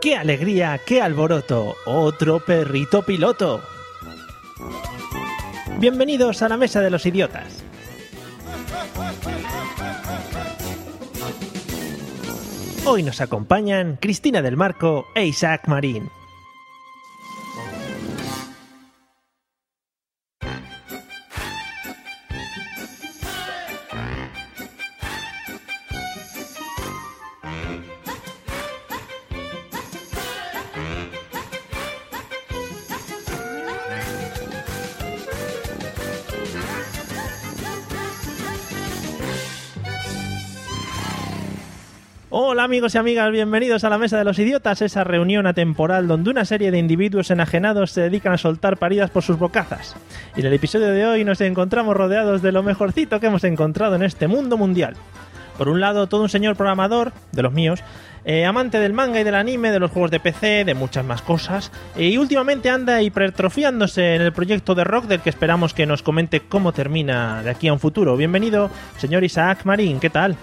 ¡Qué alegría, qué alboroto! Otro perrito piloto. Bienvenidos a la Mesa de los Idiotas. Hoy nos acompañan Cristina del Marco e Isaac Marín. Amigos y amigas, bienvenidos a la Mesa de los Idiotas, esa reunión atemporal donde una serie de individuos enajenados se dedican a soltar paridas por sus bocazas. Y en el episodio de hoy nos encontramos rodeados de lo mejorcito que hemos encontrado en este mundo mundial. Por un lado, todo un señor programador, de los míos, eh, amante del manga y del anime, de los juegos de PC, de muchas más cosas, y últimamente anda hipertrofiándose en el proyecto de rock del que esperamos que nos comente cómo termina de aquí a un futuro. Bienvenido, señor Isaac Marín, ¿qué tal?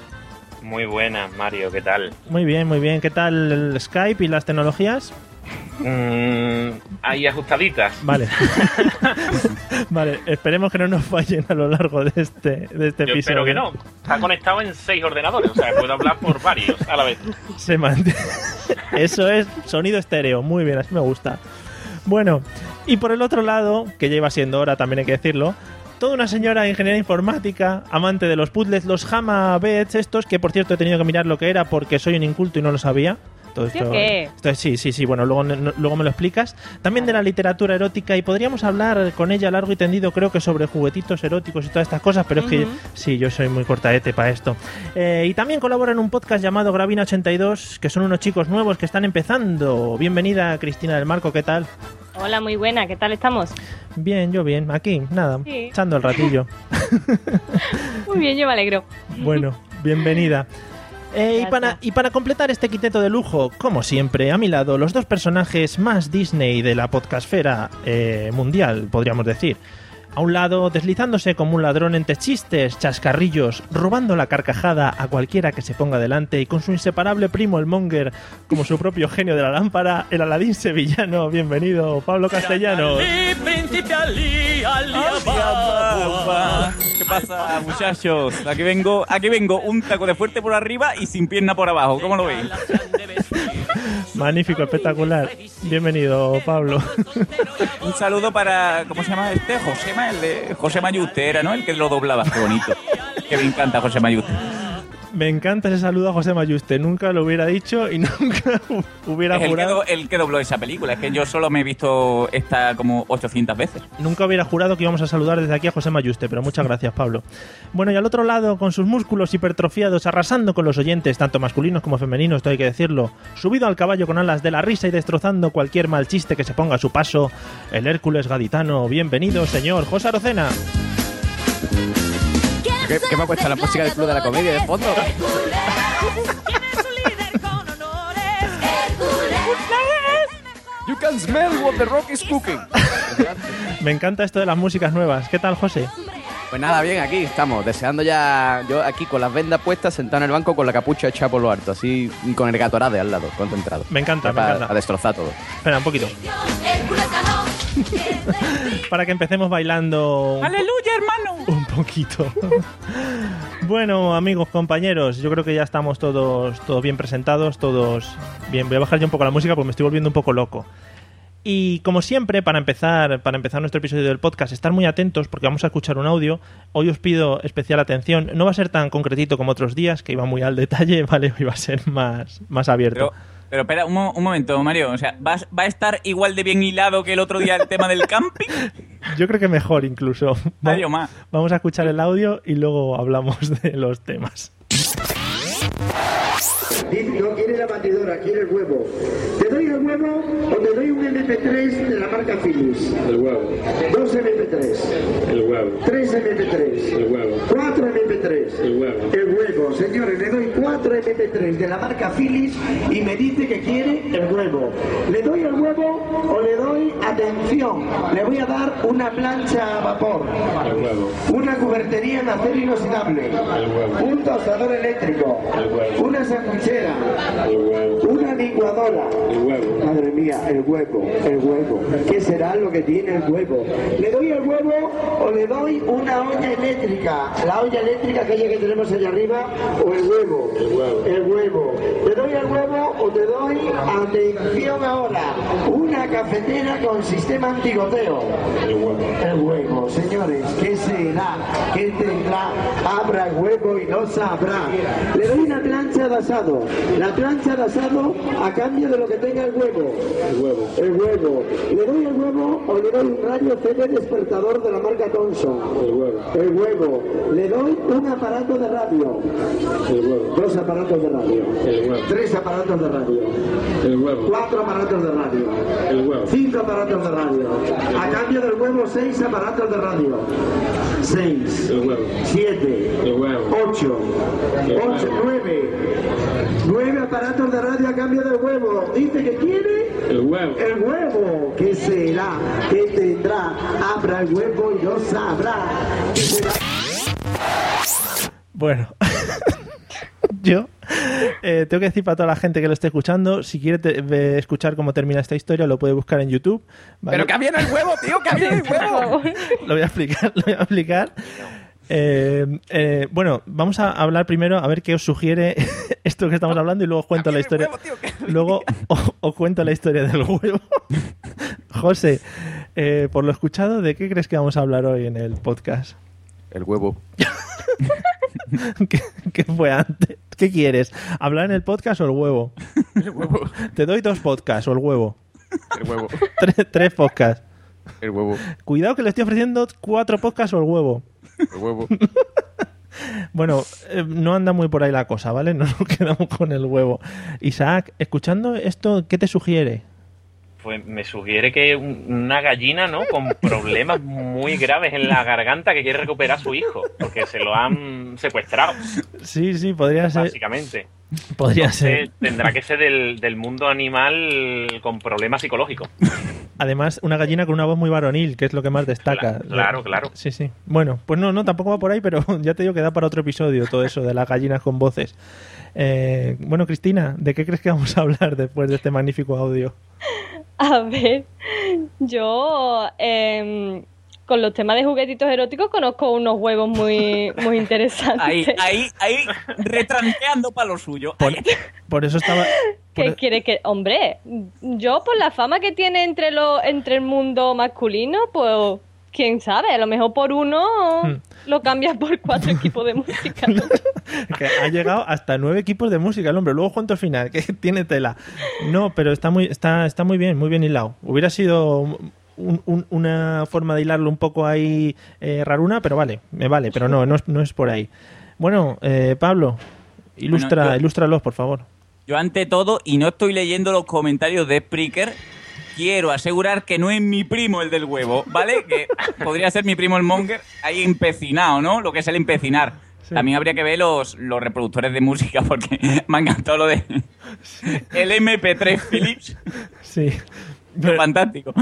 Muy buena, Mario, ¿qué tal? Muy bien, muy bien. ¿Qué tal el Skype y las tecnologías? Mm, ahí ajustaditas. Vale. vale, esperemos que no nos fallen a lo largo de este, de este Yo episodio. espero que no. Está conectado en seis ordenadores, o sea, puedo hablar por varios a la vez. Se mantiene. Eso es sonido estéreo. Muy bien, así me gusta. Bueno, y por el otro lado, que ya iba siendo hora, también hay que decirlo, toda una señora de ingeniería informática, amante de los puzzles, los Hama Bets estos, que por cierto he tenido que mirar lo que era porque soy un inculto y no lo sabía. Todo esto, ¿Yo qué? esto- sí, sí, sí, bueno, luego, no- luego me lo explicas. También de la literatura erótica y podríamos hablar con ella largo y tendido, creo que sobre juguetitos eróticos y todas estas cosas, pero es que sí, yo soy muy cortaete para esto. Eh, y también colabora en un podcast llamado Gravina82, que son unos chicos nuevos que están empezando. Bienvenida, Cristina del Marco, ¿qué tal? Hola, muy buena, ¿qué tal estamos? Bien, yo bien, aquí, nada, Sí. echando el ratillo. Muy bien, yo me alegro. Bueno, bienvenida. Eh, y, para, y para completar este quiteto de lujo, como siempre, a mi lado, los dos personajes más Disney de la podcastfera eh, mundial, podríamos decir. A un lado, deslizándose como un ladrón entre chistes, chascarrillos, robando la carcajada a cualquiera que se ponga delante y con su inseparable primo el Monger como su propio genio de la lámpara, el Aladín sevillano. Bienvenido, Pablo Castellanos. ¿Qué pasa, muchachos? Aquí vengo, aquí vengo un taco de fuerte por arriba y sin pierna por abajo. ¿Cómo lo veis? Magnífico, espectacular. Bienvenido, Pablo. Un saludo para, ¿cómo se llama este? Josema, el de José Mayuste era, ¿no? El que lo doblaba. Qué bonito. Que me encanta José Mayuste. Me encanta ese saludo a José Mayuste. Nunca lo hubiera dicho y nunca hubiera Es el que, jurado. el que dobló esa película. Es que yo solo me he visto esta como 800 veces. Nunca hubiera jurado que íbamos a saludar desde aquí a José Mayuste, pero muchas gracias, Pablo. Bueno, y al otro lado, con sus músculos hipertrofiados, arrasando con los oyentes, tanto masculinos como femeninos, esto hay que decirlo, subido al caballo con alas de la risa y destrozando cualquier mal chiste que se ponga a su paso, el Hércules gaditano. Bienvenido, señor José Arocena. ¿Qué, qué me ha puesto la música del Club de la Comedia de fondo? You can smell what the rock is cooking. Me encanta esto de las músicas nuevas. ¿Qué tal, José? Pues nada, bien, aquí estamos, deseando ya, yo aquí con las vendas puestas, sentado en el banco con la capucha hecha por lo alto, así con el Gatorade al lado, concentrado. Me encanta, me para, encanta. A destrozar todo. Espera, un poquito. Para que empecemos bailando ¡Aleluya, hermano! un poquito. bueno, amigos, compañeros, yo creo que ya estamos todos, todos bien presentados, todos bien. Voy a bajar ya un poco la música porque me estoy volviendo un poco loco. Y como siempre, para empezar, para empezar nuestro episodio del podcast, estar muy atentos porque vamos a escuchar un audio. Hoy os pido especial atención. No va a ser tan concretito como otros días, que iba muy al detalle, ¿vale? Hoy va a ser más, más abierto. Pero espera, un, mo- un momento, Mario. O sea, ¿vas- ¿va a estar igual de bien hilado que el otro día el tema del camping? Yo creo que mejor incluso. Mario, más. Vamos a escuchar el audio y luego hablamos de los temas. No quiere la batidora, quiere el huevo. ¿Te doy el huevo o te doy un MP3 de la marca Philips? El huevo, Dos MP3, el huevo, tres MP3, el huevo, cuatro MP3. el huevo. El huevo, señores, le doy cuatro MP3 de la marca Philips y me dice que quiere el huevo. ¿Le doy el huevo o le doy atención? Le voy a dar una plancha a vapor, El huevo, una cubertería en acero inoxidable, el huevo, un tostador eléctrico, El huevo. una sanguchera, el Una licuadora. Madre mía, el huevo, el huevo. ¿Qué será lo que tiene el huevo? ¿Le doy el huevo o le doy una olla eléctrica? La olla eléctrica aquella que tenemos allá arriba o el huevo. El huevo. ¿Le doy el huevo o te doy, atención ahora, una cafetera con sistema antigoteo? El huevo. Señores, ¿qué será? ¿Qué tendrá? Abra el huevo y no sabrá. Le doy una plancha de asado. La plancha de asado a cambio de lo que tenga el huevo. El huevo. El huevo. ¿Le doy el huevo o le doy un radio CD despertador de la marca Thomson? El huevo. El huevo. ¿Le doy un aparato de radio? El huevo. Dos aparatos de radio. El huevo. Tres aparatos de radio. El huevo. Cuatro aparatos de radio. El huevo. Cinco aparatos de radio. A cambio del huevo, seis aparatos de radio. Huevo. Siete. El huevo. Ocho. Ocho. Nueve. Nueve aparatos de radio a cambio del huevo. Dice que quiere El huevo. el huevo. ¿Qué será? ¿Qué tendrá? Abra el huevo y no sabrá. Bueno, yo eh, tengo que decir para toda la gente que lo esté escuchando, si quiere te- ve- escuchar cómo termina esta historia, lo puede buscar en YouTube. ¿vale? Pero que había en el huevo, tío, que había en el huevo. Lo voy a explicar, lo voy a explicar. Eh, eh, bueno, vamos a hablar primero a ver qué os sugiere esto que estamos hablando y luego os cuento la historia. Huevo, tío, que- Luego os, os cuento la historia del huevo. José, eh, por lo escuchado, ¿de qué crees que vamos a hablar hoy en el podcast? El huevo. ¿Qué, qué fue antes? ¿Qué quieres? ¿Hablar en el podcast o el huevo? El huevo. Te doy dos podcasts o el huevo. El huevo. Tres, tres podcasts. El huevo. Cuidado que le estoy ofreciendo cuatro podcasts o el huevo. El huevo. Bueno, eh, no anda muy por ahí la cosa, ¿vale? No nos quedamos con el huevo. Isaac, escuchando esto, ¿qué te sugiere? Pues me sugiere que un- una gallina, ¿no? Con problemas muy graves en la garganta que quiere recuperar a su hijo, porque se lo han secuestrado, Sí, sí, podría ser. básicamente. Podría Entonces, ser. tendrá que ser del, del mundo animal con problemas psicológicos. Además, una gallina con una voz muy varonil, que es lo que más destaca. Cla- claro, claro. Sí, sí. Bueno, pues no, no, tampoco va por ahí, pero ya te digo que da para otro episodio todo eso de las gallinas con voces. Eh, bueno, Cristina, ¿de qué crees que vamos a hablar después de este magnífico audio? A ver, yo em, con los temas de juguetitos eróticos conozco unos huevos muy, muy interesantes. Ahí, ahí, ahí, retranqueando para lo suyo. Por, por eso estaba. ¿Qué por- quiere que.? Hombre, yo por la fama que tiene entre, lo, entre el mundo masculino, pues. Quién sabe, a lo mejor por uno Hmm. lo cambias por cuatro equipos de música. ¿no? que ha llegado hasta nueve equipos de música el hombre. Luego cuento final, que tiene tela. No, pero está muy, está, está muy bien, muy bien hilado. Hubiera sido un- un- una forma de hilarlo un poco ahí eh, raruna, pero vale, me vale, pero no, no es, no es por ahí. Bueno, eh, Pablo, ilustra, Bueno, yo- ilústralos, por favor. Yo ante todo, y no estoy leyendo los comentarios de Spreaker, quiero asegurar que no es mi primo el del huevo, ¿vale? Que podría ser mi primo el Monger ahí empecinado, ¿no? Lo que es el empecinar. Sí. También habría que ver los, los reproductores de música porque me ha encantado lo de el MP3 Philips. Sí. Pero- Fantástico.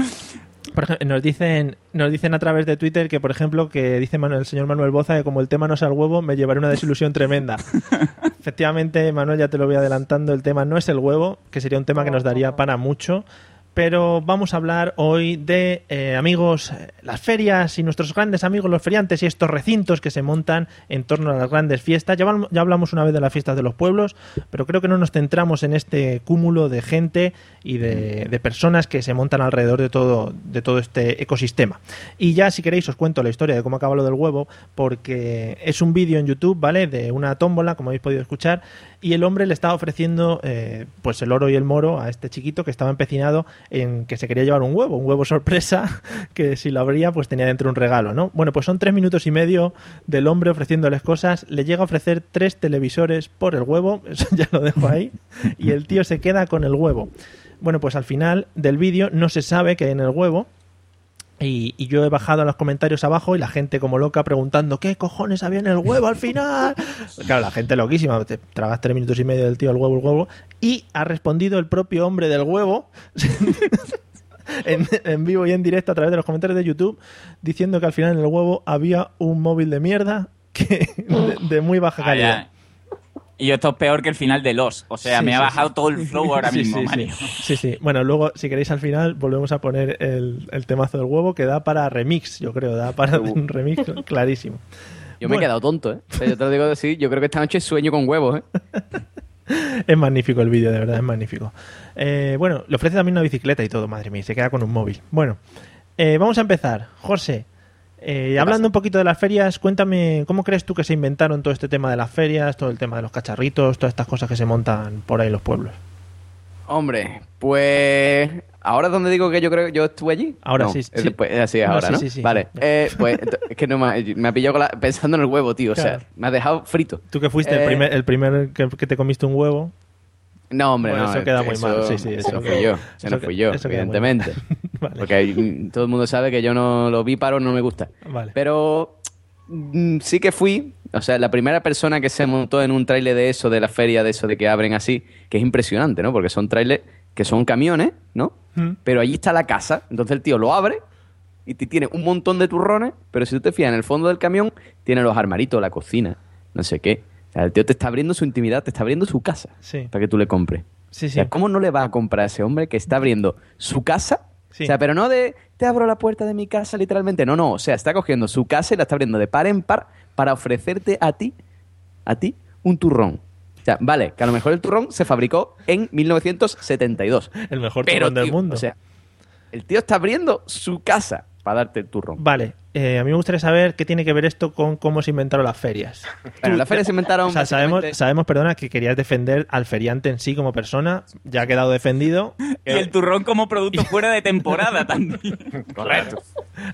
Por ejemplo, nos dicen, nos dicen a través de Twitter que, por ejemplo, que dice Manuel, el señor Manuel Boza que como el tema no sea el huevo, me llevaré una desilusión tremenda. Efectivamente, Manuel, ya te lo voy adelantando, el tema no es el huevo, que sería un tema que nos daría para mucho. Pero vamos a hablar hoy de eh, amigos, las ferias y nuestros grandes amigos, los feriantes y estos recintos que se montan en torno a las grandes fiestas. Ya hablamos una vez de las fiestas de los pueblos, pero creo que no nos centramos en este cúmulo de gente y de, de personas que se montan alrededor de todo, de todo este ecosistema. Y ya, si queréis, os cuento la historia de cómo acaba lo del huevo, porque es un vídeo en YouTube, ¿vale? De una tómbola, como habéis podido escuchar, y el hombre le estaba ofreciendo eh, pues el oro y el moro a este chiquito que estaba empecinado en que se quería llevar un huevo, un huevo sorpresa, que si lo abría pues tenía dentro un regalo, ¿no? Bueno, pues son tres minutos y medio del hombre ofreciéndoles cosas, le llega a ofrecer tres televisores por el huevo, eso ya lo dejo ahí, y el tío se queda con el huevo. Bueno, pues al final del vídeo no se sabe qué hay en el huevo, y, y yo he bajado a los comentarios abajo y la gente como loca preguntando ¿qué cojones había en el huevo al final? claro, la gente loquísima, te tragas tres minutos y medio del tío el huevo, el huevo, y ha respondido el propio hombre del huevo en, en vivo y en directo a través de los comentarios de YouTube diciendo que al final en el huevo había un móvil de mierda que, de, de muy baja calidad. Y esto es peor que el final de Los. O sea, Sí, me sí, ha sí. bajado todo el flow ahora Sí, mismo, sí, Mario. Sí. sí, sí. Bueno, luego, si queréis al final, volvemos a poner el, el temazo del huevo que da para remix, yo creo, da para un remix clarísimo. Yo me he quedado tonto, ¿eh? O sea, yo te lo digo así, yo creo que esta noche sueño con huevos, ¿eh? Es magnífico el vídeo, de verdad, es magnífico. Eh, bueno, le ofrece también una bicicleta y todo, madre mía, se queda con un móvil. Bueno, eh, vamos a empezar. José, eh, hablando un poquito de las ferias, cuéntame, ¿cómo crees tú que se inventaron todo este tema de las ferias, todo el tema de los cacharritos, todas estas cosas que se montan por ahí en los pueblos? Hombre, pues ahora es donde digo que yo creo que yo estuve allí. Ahora No, sí, es sí. después- es así es No, ahora, sí, ¿no? sí, sí, vale. Eh, pues es que no me, ha- me ha pillado la- pensando en el huevo, tío. O sea, me ha dejado frito. Tú que fuiste el Eh, primer, el primer que, que te comiste un huevo. No, hombre, Bueno, no. eso queda muy eso- mal, sí, sí, Eso eso fui yo. Eso no fui yo, evidentemente. Vale. Porque todo el mundo sabe que yo no lo vi paro, no me gusta. Vale. Pero mm, sí que fui, o sea, la primera persona que se montó en un trailer de eso, de la feria, de eso, de que abren así, que es impresionante, ¿no? Porque son trailers que son camiones, ¿no? Mm. Pero allí está la casa, entonces el tío lo abre y te tiene un montón de turrones, pero si tú te fijas en el fondo del camión, tiene los armaritos, la cocina, no sé qué. O sea, el tío te está abriendo su intimidad, te está abriendo su casa Sí. para que tú le compres. Sí, O sí. sea, ¿cómo no le va a comprar a ese hombre que está abriendo su casa? Sí. O sea, pero no de te abro la puerta de mi casa literalmente. No, no. O sea, está cogiendo su casa y la está abriendo de par en par para ofrecerte a ti, a ti, un turrón. O sea, vale, que a lo mejor el turrón se fabricó en 1972. El mejor Pero, turrón del tío, mundo. O sea, el tío está abriendo su casa para darte el turrón. Vale, eh, a mí me gustaría saber qué tiene que ver esto con cómo se inventaron las ferias. Bueno, las ferias se inventaron O sea, sabemos, sabemos, perdona, que querías defender al feriante en sí como persona. Ya ha quedado defendido. Y el turrón como producto fuera de temporada también. Correcto.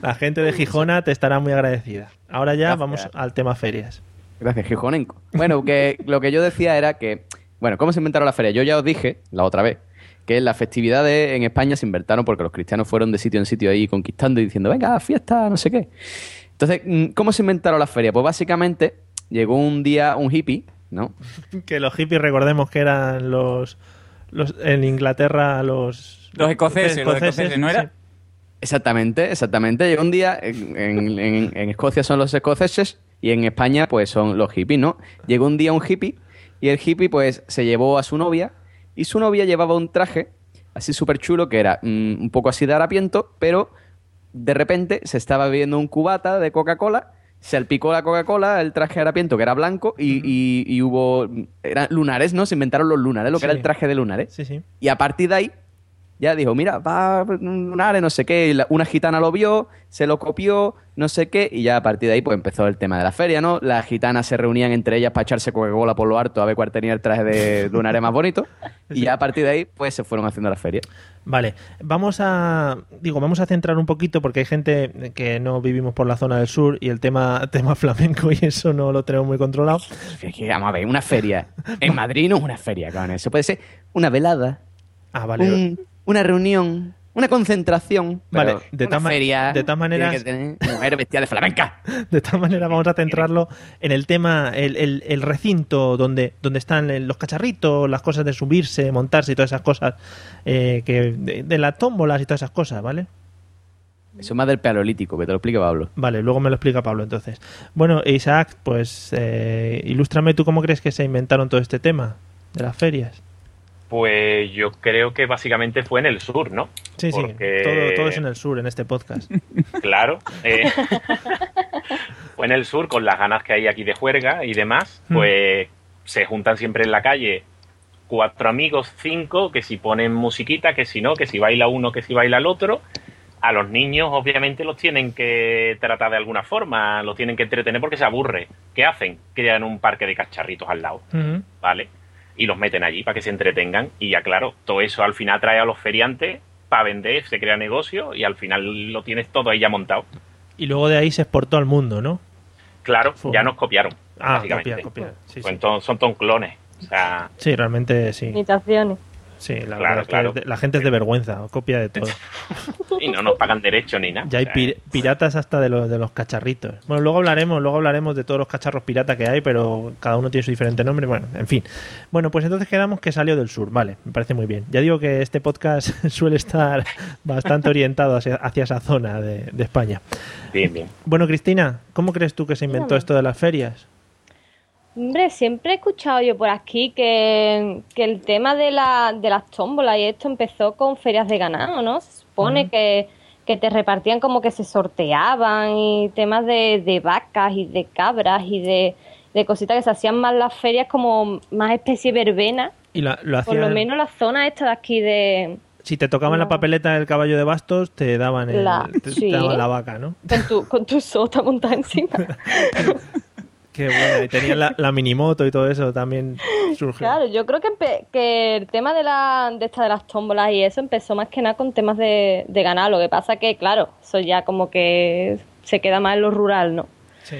La gente de Gijona te estará muy agradecida. Ahora ya Gracias. vamos al tema ferias. Gracias, Gijonenco. Bueno, que lo que yo decía era que, bueno, ¿cómo se inventaron las ferias? Yo ya os dije la otra vez que las festividades en España se inventaron porque los cristianos fueron de sitio en sitio ahí conquistando y diciendo, venga, fiesta, no sé qué. Entonces, mm, ¿cómo se inventaron las ferias? Pues básicamente llegó un día un hippie, ¿no? Que los hippies, recordemos que eran los, los en Inglaterra los... Los escoceses, los escoceses, ¿no era? sí. Exactamente, exactamente. Llegó un día, en, en- en- en Escocia son los escoceses y en España pues son los hippies, ¿no? Llegó un día un hippie y el hippie pues se llevó a su novia y su novia llevaba un traje así súper chulo que era mm, un poco así de harapiento, pero de repente se estaba bebiendo un cubata de Coca-Cola, se alpicó la Coca-Cola, el traje de harapiento que era blanco y, y- y hubo... Eran lunares, ¿no? Se inventaron los lunares, lo que era el traje de lunares. Sí, sí. Y a partir de ahí, ya dijo, mira, va un lunares, no sé qué. y una gitana lo vio, se lo copió, no sé qué. Y ya a partir de ahí, pues empezó el tema de la feria, ¿no? Las gitanas se reunían entre ellas para echarse Coca-Cola por lo harto a ver cuál tenía el traje de lunares más bonito. Y ya a partir de ahí, pues se fueron haciendo la feria. Vale, vamos a digo, vamos a centrar un poquito porque hay gente que no vivimos por la zona del sur y el tema tema flamenco y eso no lo tenemos muy controlado. Es que, vamos a ver, una feria. En Madrid no es una feria, cabrón. Eso puede ser una velada, Ah, vale. un- una reunión, una concentración. Vale, pero de tal feria. de tal manera- mujer vestida de flamenca. De tal manera vamos a centrarlo en el tema, el, el- el recinto donde, donde están los cacharritos, las cosas de subirse, montarse y todas esas cosas, eh, que de, de las tómbolas y todas esas cosas, ¿vale? Eso es más del paleolítico, que te lo explique Pablo. Vale, luego me lo explica Pablo entonces. Bueno, Isaac, pues eh, ilústrame tú cómo crees que se inventaron todo este tema de las ferias. Pues yo creo que básicamente fue en el sur, ¿no? Sí, sí, todo, todo es en el sur, en este podcast. Claro. eh, fue en el sur con las ganas que hay aquí de juerga y demás. Mm. Pues se juntan siempre en la calle cuatro amigos, cinco, que si ponen musiquita, que si no, que si baila uno, que si baila el otro. A los niños, obviamente, los tienen que tratar de alguna forma, los tienen que entretener porque se aburre. ¿Qué hacen? Crean un parque de cacharritos al lado. Ujú. ¿vale? Y los meten allí para que se entretengan. Y ya, claro, todo eso al final trae a los feriantes para vender, se crea negocio y al final lo tienes todo ahí ya montado. Y luego de ahí se exportó al mundo, ¿no? Claro, ya nos copiaron. Ah, básicamente. copiar, copiar. Sí, Son sí. ton- son ton clones. O sea, Sí, realmente sí. Imitaciones. Sí, la Claro, verdad que la gente es de vergüenza, copia de todo. y no nos pagan derechos ni nada. Ya hay pir- piratas hasta de los, de los cacharritos. Bueno, luego hablaremos, luego hablaremos de todos los cacharros pirata que hay, pero cada uno tiene su diferente nombre. Bueno, en fin. Bueno, pues entonces quedamos que salió del sur. Vale, me parece muy bien. Ya digo que este podcast suele estar bastante orientado hacia, hacia esa zona de, de España. Bien, bien. Bueno, Cristina, ¿cómo crees tú que se inventó esto de las ferias? Hombre, siempre he escuchado yo por aquí que, que el tema de, la, de las tómbolas y esto empezó con ferias de ganado, ¿no? Se supone que, que te repartían como que se sorteaban y temas de, de vacas y de cabras y de, de cositas que se hacían más las ferias como más especie verbena. Y la- lo Por lo hacían- menos la zona esta de aquí de... Si te tocaban la papeleta del caballo de bastos, te daban, el- La- te, te sí. daban la vaca, ¿no? Con tu, con tu sota montada encima. Qué bueno. Y tenían la, la minimoto y todo eso también surgió. Claro, yo creo que, el tema de, la, de esta de las tómbolas y eso empezó más que nada con temas de, de ganado. Lo que pasa que, claro, eso ya como que se queda más en lo rural, ¿no? Sí.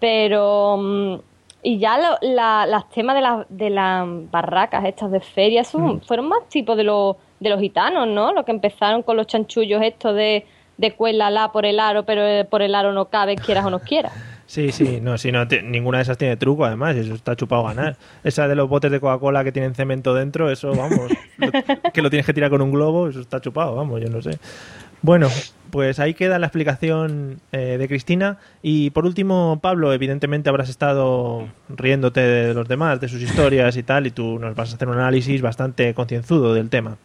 Pero... mm, Y ya lo- la- las temas de, la- de las barracas estas de feria son- fueron más tipo de, los de los gitanos, ¿no? Lo que empezaron con los chanchullos estos de, de cuélala por el aro, pero eh, por el aro no cabe, quieras o no quieras. Sí, sí, no, sí, no, te- ninguna de esas tiene truco, además, eso está chupado a ganar. Esa de los botes de Coca-Cola que tienen cemento dentro, eso, vamos, lo- que lo tienes que tirar con un globo, eso está chupado, vamos, yo no sé. Bueno, pues ahí queda la explicación eh, de Cristina. Y por último, Pablo, evidentemente habrás estado riéndote de los demás, de sus historias y tal, y tú nos vas a hacer un análisis bastante concienzudo del tema.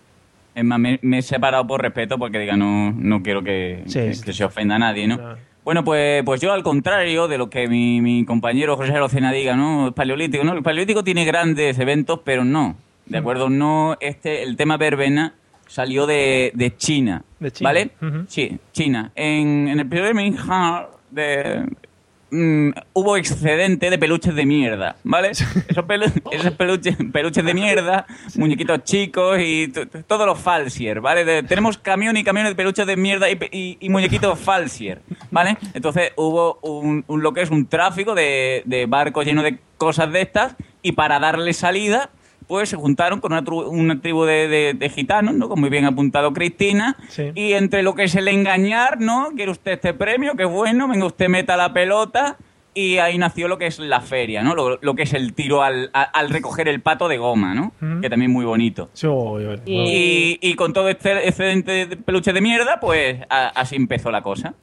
Es más, me, me he separado por respeto porque diga, no, no quiero que, Sí, que- sí. que se ofenda a nadie, ¿no? No. Bueno, pues, pues yo al contrario de lo que mi, mi compañero José Arocena diga, ¿no? El paleolítico, ¿no? El paleolítico tiene grandes eventos, pero no. ¿De Mm. acuerdo? No, este, el tema verbena salió de, de China. De China. ¿Vale? Sí, China. En, en el periodo de Ming de, mm, hubo excedente de peluches de mierda, ¿vale? Esos, pelu- esos peluches, peluches de mierda, muñequitos chicos y todos los falsier, ¿vale? De- tenemos camión y camiones de peluches de mierda y, y- y muñequitos falsier, ¿vale? Entonces hubo un, un- lo que es un tráfico de, de barcos llenos de cosas de estas y para darle salida pues se juntaron con una, tru- una tribu de, de- de gitanos, ¿no? Como muy bien apuntado Cristina. Sí. Y entre lo que es el engañar, ¿no? Quiere usted este premio, qué bueno, venga usted meta la pelota. Y ahí nació lo que es la feria, ¿no? Lo, lo que es el tiro al, a- al recoger el pato de goma, ¿no? Ujú. Que también es muy bonito. Sí, oh, oh, oh. Y- Y, y con todo este excedente de peluche de mierda, pues a- así empezó la cosa.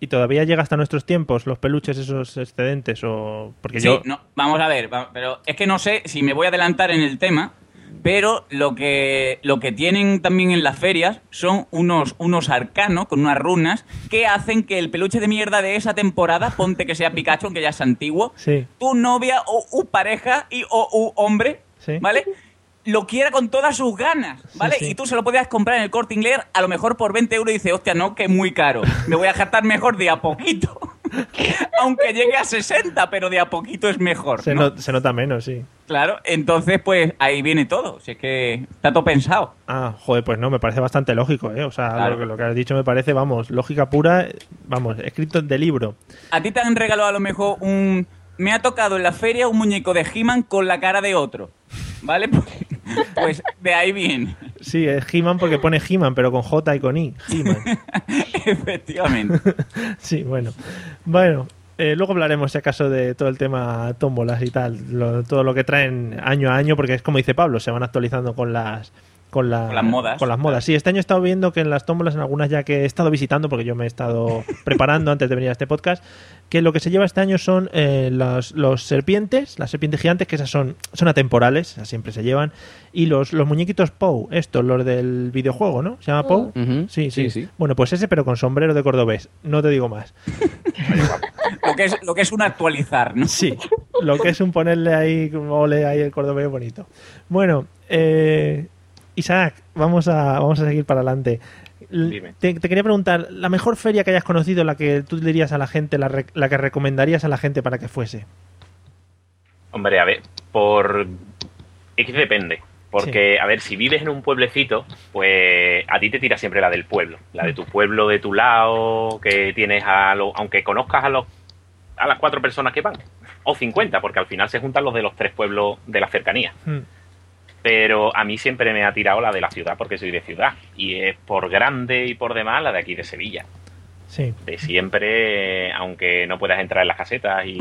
¿Y todavía llega hasta nuestros tiempos los peluches esos excedentes? o Porque Sí, yo... no, vamos a ver, pero es que no sé si me voy a adelantar en el tema, pero lo que, lo que tienen también en las ferias son unos, unos arcanos con unas runas que hacen que el peluche de mierda de esa temporada, ponte que sea Pikachu, aunque ya es antiguo, Sí. tu novia o u pareja y o u hombre, Sí. ¿vale? Lo quiera con todas sus ganas, ¿vale? sí. Y tú se lo podías comprar en el corte inglés a lo mejor por 20 euros y dices, hostia, no, que es muy caro. Me voy a jartar mejor de a poquito. Aunque llegue a 60, pero de a poquito es mejor. Se, ¿no? no- se nota menos, sí. Claro, entonces pues ahí viene todo. Si es que está todo pensado. Ah, joder, pues no, me parece bastante lógico, ¿eh? O sea, Claro. lo, que, lo que has dicho me parece, vamos, lógica pura, vamos, escrito de libro. A ti te han regalado a lo mejor un... Me ha tocado en la feria un muñeco de He-Man con la cara de otro. ¿Vale? Pues de ahí viene. Sí, es He-Man porque pone He-Man, pero con J y con I. He-Man. Efectivamente. sí, bueno. Bueno, eh, luego hablaremos, si acaso, de todo el tema tómbolas y tal, lo- todo lo que traen año a año, porque es como dice Pablo, se van actualizando con las... Con, la- Con las modas. Con las modas. Sí, este año he estado viendo que en las tómbolas, en algunas ya que he estado visitando, porque yo me he estado preparando antes de venir a este podcast, que lo que se lleva este año son eh, los, los serpientes, las serpientes gigantes, que esas son, son atemporales, esas siempre se llevan, y los, los muñequitos Pou, estos, los del videojuego, ¿no? ¿Se llama Pou? Sí, Sí, sí. Bueno, pues ese, pero con sombrero de cordobés. No te digo más. Lo que es, lo que es un actualizar, ¿no? Sí, lo que es un ponerle ahí, ole ahí el cordobés bonito. Bueno, eh, Isaac, vamos a, vamos a seguir para adelante. Te, te quería preguntar, la mejor feria que hayas conocido, la que tú le dirías a la gente, la, re- la que recomendarías a la gente para que fuese. Hombre, a ver, por... Es que depende. Porque, a ver, si vives en un pueblecito, pues a ti te tira siempre la del pueblo. La de tu pueblo, de tu lado, que tienes a los... Aunque conozcas a los a las cuatro personas que van. O 50, porque al final se juntan los de los tres pueblos de la cercanía. Hmm. Pero a mí siempre me ha tirado la de la ciudad, porque soy de ciudad. Y es por grande y por demás la de aquí de Sevilla. Sí. De siempre, aunque no puedas entrar en las casetas y,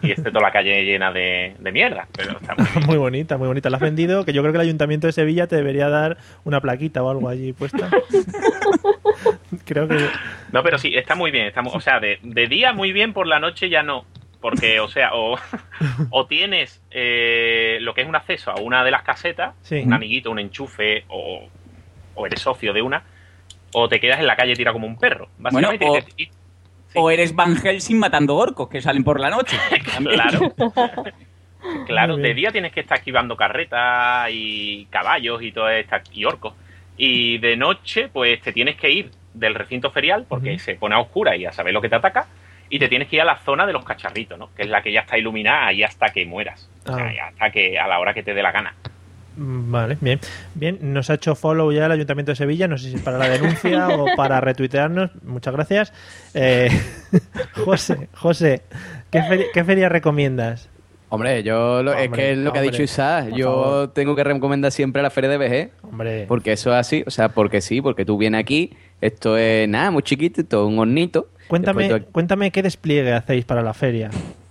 y esté toda la calle llena de, de mierda. Pero está muy bonita, muy bonita. La has vendido, que yo creo que el Ayuntamiento de Sevilla te debería dar una plaquita o algo allí puesta. creo que... No, pero sí, está muy bien. Está o sea, de, de día muy bien, por la noche ya no. Porque, o sea, o, o tienes eh, lo que es un acceso a una de las casetas, Sí. un amiguito, un enchufe, o, o eres socio de una, o te quedas en la calle tira como un perro. Básicamente, Bueno, y te- y- Sí. O eres Van Helsing matando orcos que salen por la noche. Claro. claro, de día tienes que estar esquivando carretas y caballos y todo esta, y orcos. Y de noche, pues te tienes que ir del recinto ferial porque se pone a oscura y a saber lo que te ataca. Y te tienes que ir a la zona de los cacharritos, ¿no? Que es la que ya está iluminada y hasta que mueras. O sea, Ah. hasta que a la hora que te dé la gana. Vale, bien. Bien, nos ha hecho follow ya el Ayuntamiento de Sevilla, no sé si es para la denuncia o para retuitearnos. Muchas gracias. Eh, José, José, ¿qué, feria, qué feria recomiendas? Hombre, yo lo- es que es lo que ha dicho Isaac. por Yo favor. tengo que recomendar siempre la feria de VG. Hombre, Porque eso es así, o sea, porque sí, porque tú vienes aquí, esto es nada, muy chiquito, es un hornito. cuéntame, Después cuéntame qué despliegue hacéis para la feria.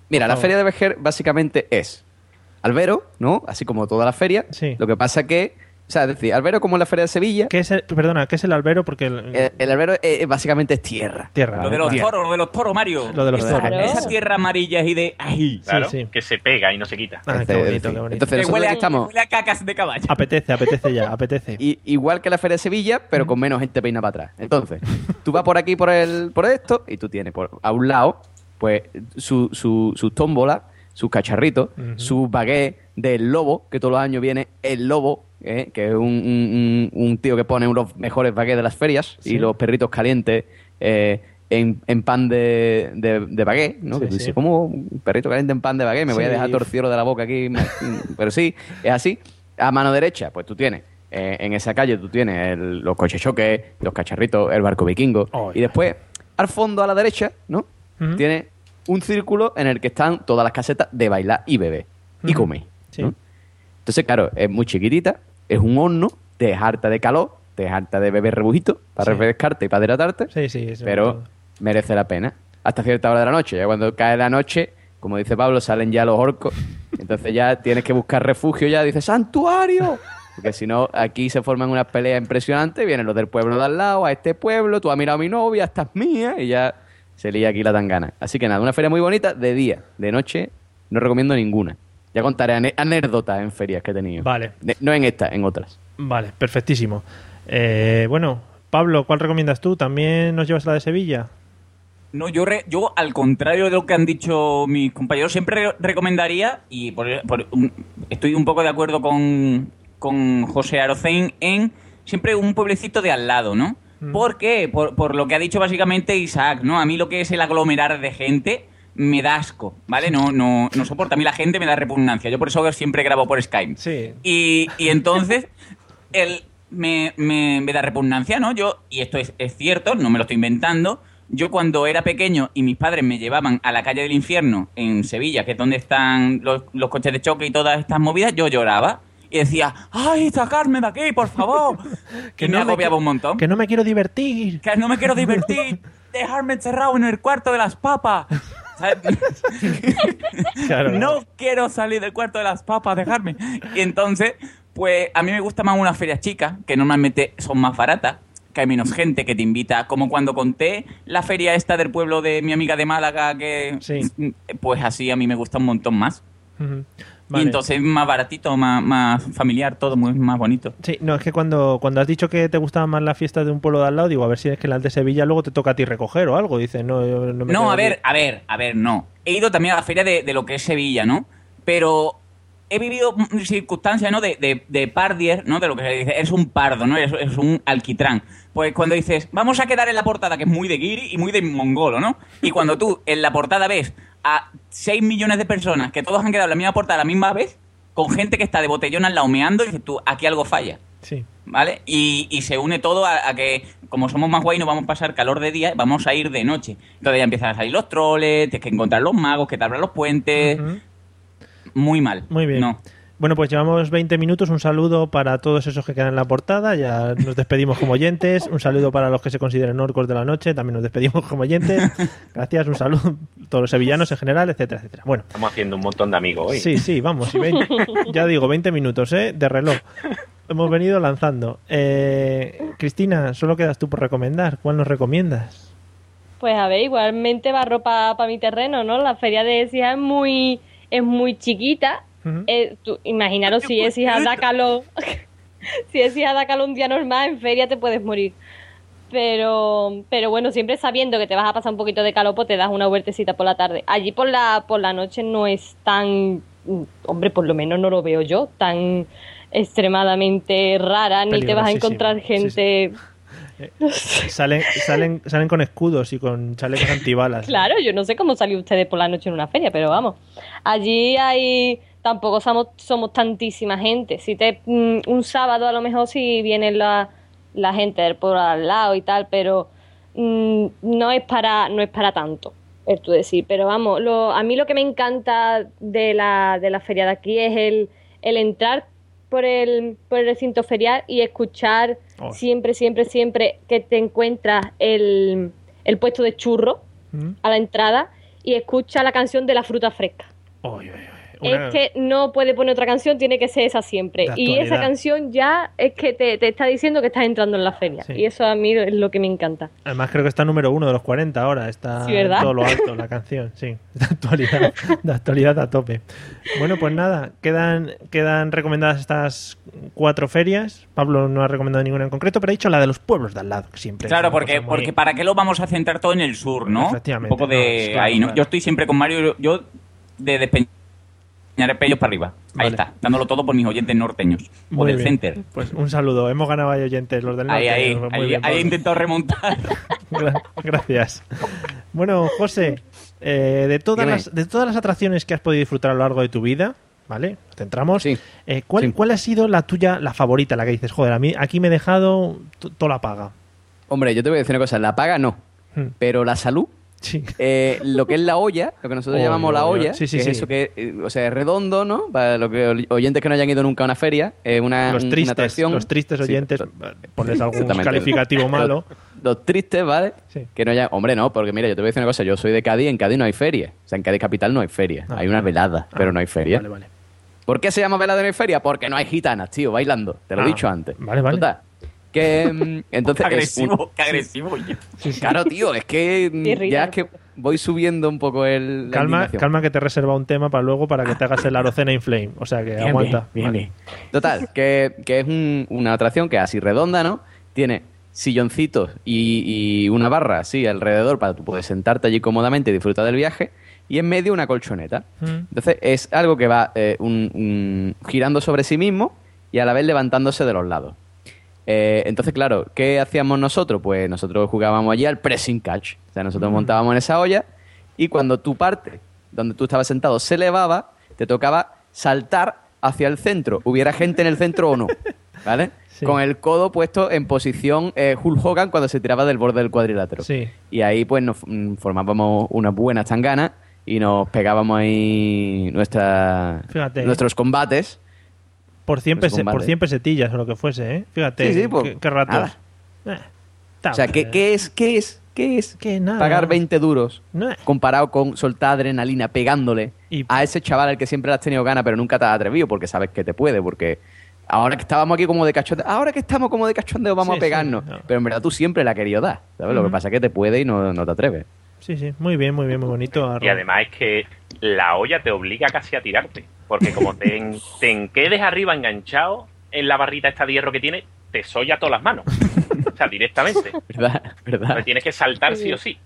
Mira, la feria de Vejer básicamente es albero, ¿no? Así como toda la feria. Sí. Lo que pasa que, o sea, es decir, albero como en la feria de Sevilla, ¿Qué es el, perdona, ¿qué es el albero? Porque el- el, el albero es, es básicamente es tierra. tierra. Lo de los vale. toros, lo de los toros, Mario. Lo de los toros. Esa tierra amarilla y de. Sí. que se pega y no se quita. Ah, Es qué decir, bonito, qué bonito. Entonces Que huele a, estamos huele a cacas de caballo. Apetece, apetece ya, apetece. i- igual que la feria de Sevilla, pero con menos gente peina para atrás. Entonces, tú vas por aquí por el por esto y tú tienes por a un lado pues su, su, sus tómbolas, sus cacharritos, su baguette del lobo, que todos los años viene el lobo, ¿eh? que es un, un- un- un tío que pone unos mejores baguettes de las ferias Sí. y los perritos calientes eh, en, en pan de, de, de baguette, ¿no? Sí, que sí. dices, ¿cómo un perrito caliente en pan de baguette? Me voy a dejar torcido de la boca aquí. Pero sí, es así. A mano derecha, pues tú tienes eh, en esa calle tú tienes el- los coches choques, los cacharritos, el barco vikingo. Oh, y después, al fondo a la derecha, ¿no? Tiene un círculo en el que están todas las casetas de bailar y beber. Y comer. Sí. ¿no? Entonces, claro, es muy chiquitita, es un horno, te es harta de calor, te es harta de beber rebujito para Sí. refrescarte y para hidratarte. Sí, sí, pero merece la pena. Hasta cierta hora de la noche. Ya cuando cae la noche, como dice Pablo, salen ya los orcos. Entonces ya tienes que buscar refugio ya. Dices, ¡santuario! Porque si no, aquí se forman unas peleas impresionantes. Vienen los del pueblo de al lado, a este pueblo. Tú has mirado a mi novia, esta es mía. Y ya se lía aquí la tangana. Así que nada, una feria muy bonita de día. De noche no recomiendo ninguna. Ya contaré anécdotas en ferias que he tenido. Vale. De- no en esta, en otras. Vale, perfectísimo. Eh, bueno, Pablo, ¿cuál recomiendas tú? ¿También nos llevas la de Sevilla? No, yo, re- yo al contrario de lo que han dicho mis compañeros, siempre re- recomendaría, y por, por- un- estoy un poco de acuerdo con, con José Arocén, en siempre un pueblecito de al lado, ¿no? Mm. ¿Por qué? Por, por lo que ha dicho básicamente Isaac, ¿no? A mí lo que es el aglomerar de gente me da asco, ¿vale? No, no, no soporta. A mí la gente me da repugnancia. Yo por eso siempre grabo por Skype. Sí. Y, y entonces, el, me, me, me da repugnancia, ¿no? Yo, y esto es, es cierto, no me lo estoy inventando. Yo cuando era pequeño y mis padres me llevaban a la calle del infierno en Sevilla, que es donde están los, los coches de choque y todas estas movidas, yo lloraba. Y decía, ¡ay, sacarme de aquí, por favor! que me agobiaba qui- un montón. Que no me quiero divertir. Que no me quiero divertir. Dejarme encerrado en el cuarto de las papas. Claro, no quiero salir del cuarto de las papas, dejarme. Y entonces, pues a mí me gusta más unas ferias chicas, que normalmente son más baratas, que hay menos gente que te invita. Como cuando conté la feria esta del pueblo de mi amiga de Málaga, que Sí. pues así a mí me gusta un montón más. Y Vale. entonces más baratito, más, más familiar, todo muy más bonito. Sí, no, es que cuando, cuando has dicho que te gustaban más las fiestas de un pueblo de al lado, digo, a ver si es que las de Sevilla luego te toca a ti recoger o algo. Dices, no, yo no me No, a aquí. ver, a ver, a ver, no. He ido también a la feria de, de lo que es Sevilla, ¿no? Pero he vivido circunstancias, ¿no? De, de, de pardier, ¿no? De lo que se dice, es un pardo, ¿no? Es, es un alquitrán. Pues cuando dices, vamos a quedar en la portada, que es muy de guiri y muy de mongolo, ¿no? Y cuando tú en la portada ves a 6 millones de personas que todos han quedado en la misma portada a la misma vez, con gente que está de botellón al lado meando, y dices tú, aquí algo falla. Sí. ¿Vale? Y, y se une todo a, a que, como somos más guay, no vamos a pasar calor de día, vamos a ir de noche. Entonces ya empiezan a salir los troles, tienes que encontrar los magos, que te abran los puentes. Muy mal. Muy bien. No. Bueno, pues llevamos 20 minutos. Un saludo para todos esos que quedan en la portada. Ya nos despedimos como oyentes. Un saludo para los que se consideren orcos de la noche. También nos despedimos como oyentes. Gracias. Un saludo a todos los sevillanos en general, etcétera, etcétera. Bueno, Estamos haciendo un montón de amigos hoy. sí, sí, vamos. y 20 ya digo, 20 minutos, ¿eh? De reloj. Hemos venido lanzando. Eh, Cristina, solo quedas tú por recomendar. ¿Cuál nos recomiendas? Pues a ver, igualmente barro para mi terreno, ¿no? La feria de Écija es muy, es muy chiquita. Eh, tú- imaginaros si Écija da calor, si Écija da calor un día normal, en feria te puedes morir. Pero, pero bueno, siempre sabiendo que te vas a pasar un poquito de calor, pues te das una vueltecita por la tarde. Allí por la, por la noche no es tan, hombre, por lo menos no lo veo yo, tan extremadamente rara, ni te vas a encontrar gente... Salen, salen, salen con escudos y con chalecos antibalas. Claro, yo no sé cómo salió ustedes por la noche en una feria, pero vamos. Allí hay. Tampoco somos, somos tantísima gente. Si te mm, un sábado a lo mejor sí viene la, la gente del pueblo al lado y tal, pero mm, no es para no es para tanto. Es tú decir, pero vamos, lo, a mí lo que me encanta de la, de la feria de aquí es el, el entrar por el, por el recinto ferial y escuchar Oh. siempre, siempre, siempre que te encuentras el, el puesto de churro ¿Mm? a la entrada y escucha la canción de la fruta fresca. Uy, uy. Una- Es que no puede poner otra canción, tiene que ser esa siempre. Y esa canción ya es que te, te está diciendo que estás entrando en la feria. Sí. Y eso a mí es lo que me encanta. Además creo que está número uno de los 40 ahora. Está Sí, ¿verdad? en todo lo alto la canción, sí. De actualidad, de actualidad a tope. Bueno, pues nada, quedan, quedan recomendadas estas cuatro ferias. Pablo no ha recomendado ninguna en concreto, pero ha dicho la de los pueblos de al lado, que siempre Claro, porque, muy- porque ¿para qué lo vamos a centrar todo en el sur, no? Efectivamente, Un poco no, de claro, ahí, ¿no? claro. Yo estoy siempre con Mario, yo de despeñar pellos para arriba. Vale. Ahí está, dándolo todo por mis oyentes norteños. Muy Por el bien. center. Pues un saludo. Hemos ganado ahí oyentes, los del norte. Ahí, ahí, Muy ahí, bien, ahí he Pablo. intentado remontar. Gra- Gracias. Bueno, José, eh, de, todas Dime. las, de todas las atracciones que has podido disfrutar a lo largo de tu vida, ¿vale? Nos centramos. Sí. Eh, ¿cuál, Sí. ¿Cuál ha sido la tuya, la favorita, la que dices, joder, a mí aquí me he dejado toda la paga? Hombre, yo te voy a decir una cosa, la paga no, Hmm. pero la salud, Sí. eh, lo que es la olla, lo que nosotros llamamos la olla, Sí, sí, que sí. es eso que, eh, o sea, es redondo, ¿no? Para los que, oyentes que no hayan ido nunca a una feria, es una, Los una tristes, atracción. los tristes oyentes, pones algún calificativo malo. Los, los tristes, ¿vale? Sí. Que no haya, hombre, no, porque mira, yo te voy a decir una cosa, yo soy de Cádiz, en Cádiz no hay feria, o sea, en Cádiz capital no hay feria, Ah, hay una velada, Ah, pero no hay feria. Vale, vale. ¿Por qué se llama velada no hay feria? Porque no hay gitanas, tío, bailando, te lo Ah, he dicho antes. vale, vale. Total, que mm, entonces Qué es un- agresivo, qué agresivo. yo. Claro, tío, es que mm, ya es que voy subiendo un poco el. Calma, calma que te he reservado un tema para luego para que te hagas el Arocena Inflame. O sea que Bien, aguanta. bien, bien, Vale. bien. Total, que, que es un- una atracción que es así redonda, ¿no? Tiene silloncitos y, y una barra así alrededor para tú puedes sentarte allí cómodamente y disfrutar del viaje. Y en medio una colchoneta. Mm. Entonces es algo que va eh, un- un- girando sobre sí mismo y a la vez levantándose de los lados. Eh, entonces, claro, ¿qué hacíamos nosotros? Pues nosotros jugábamos allí al pressing catch. O sea, nosotros montábamos en esa olla y cuando tu parte, donde tú estabas sentado, se elevaba, te tocaba saltar hacia el centro, hubiera gente en el centro o no. ¿Vale? Sí. Con el codo puesto en posición eh, Hulk Hogan cuando se tiraba del borde del cuadrilátero. Sí. Y ahí pues nos mm, formábamos unas buenas tanganas y nos pegábamos ahí nuestra, Fíjate. nuestros combates. Por 100, Pues pese- combate. por 100 pesetillas o lo que fuese, ¿eh? Fíjate, Sí, sí, pues, qué, nada. Eh, O sea, ¿qué, qué es? ¿Qué es? ¿Qué es? Que nada. Pagar 20 duros comparado con soltar adrenalina pegándole Y- a ese chaval al que siempre le has tenido ganas pero nunca te has atrevido porque sabes que te puede, porque ahora que estábamos aquí como de cachondeo, ahora que estamos como de cachondeo vamos Sí, a pegarnos, sí, no. pero en verdad tú siempre la has querido dar, ¿sabes? Lo que pasa es que te puede y no, no te atreves. Sí, sí, muy bien, muy bien, muy bonito. Y además es que la olla te obliga casi a tirarte. Porque como te, en- te enquedes arriba enganchado en la barrita esta de hierro que tiene, te solla todas las manos. O sea, directamente. ¿Verdad? ¿Verdad? Entonces tienes que saltar sí o sí.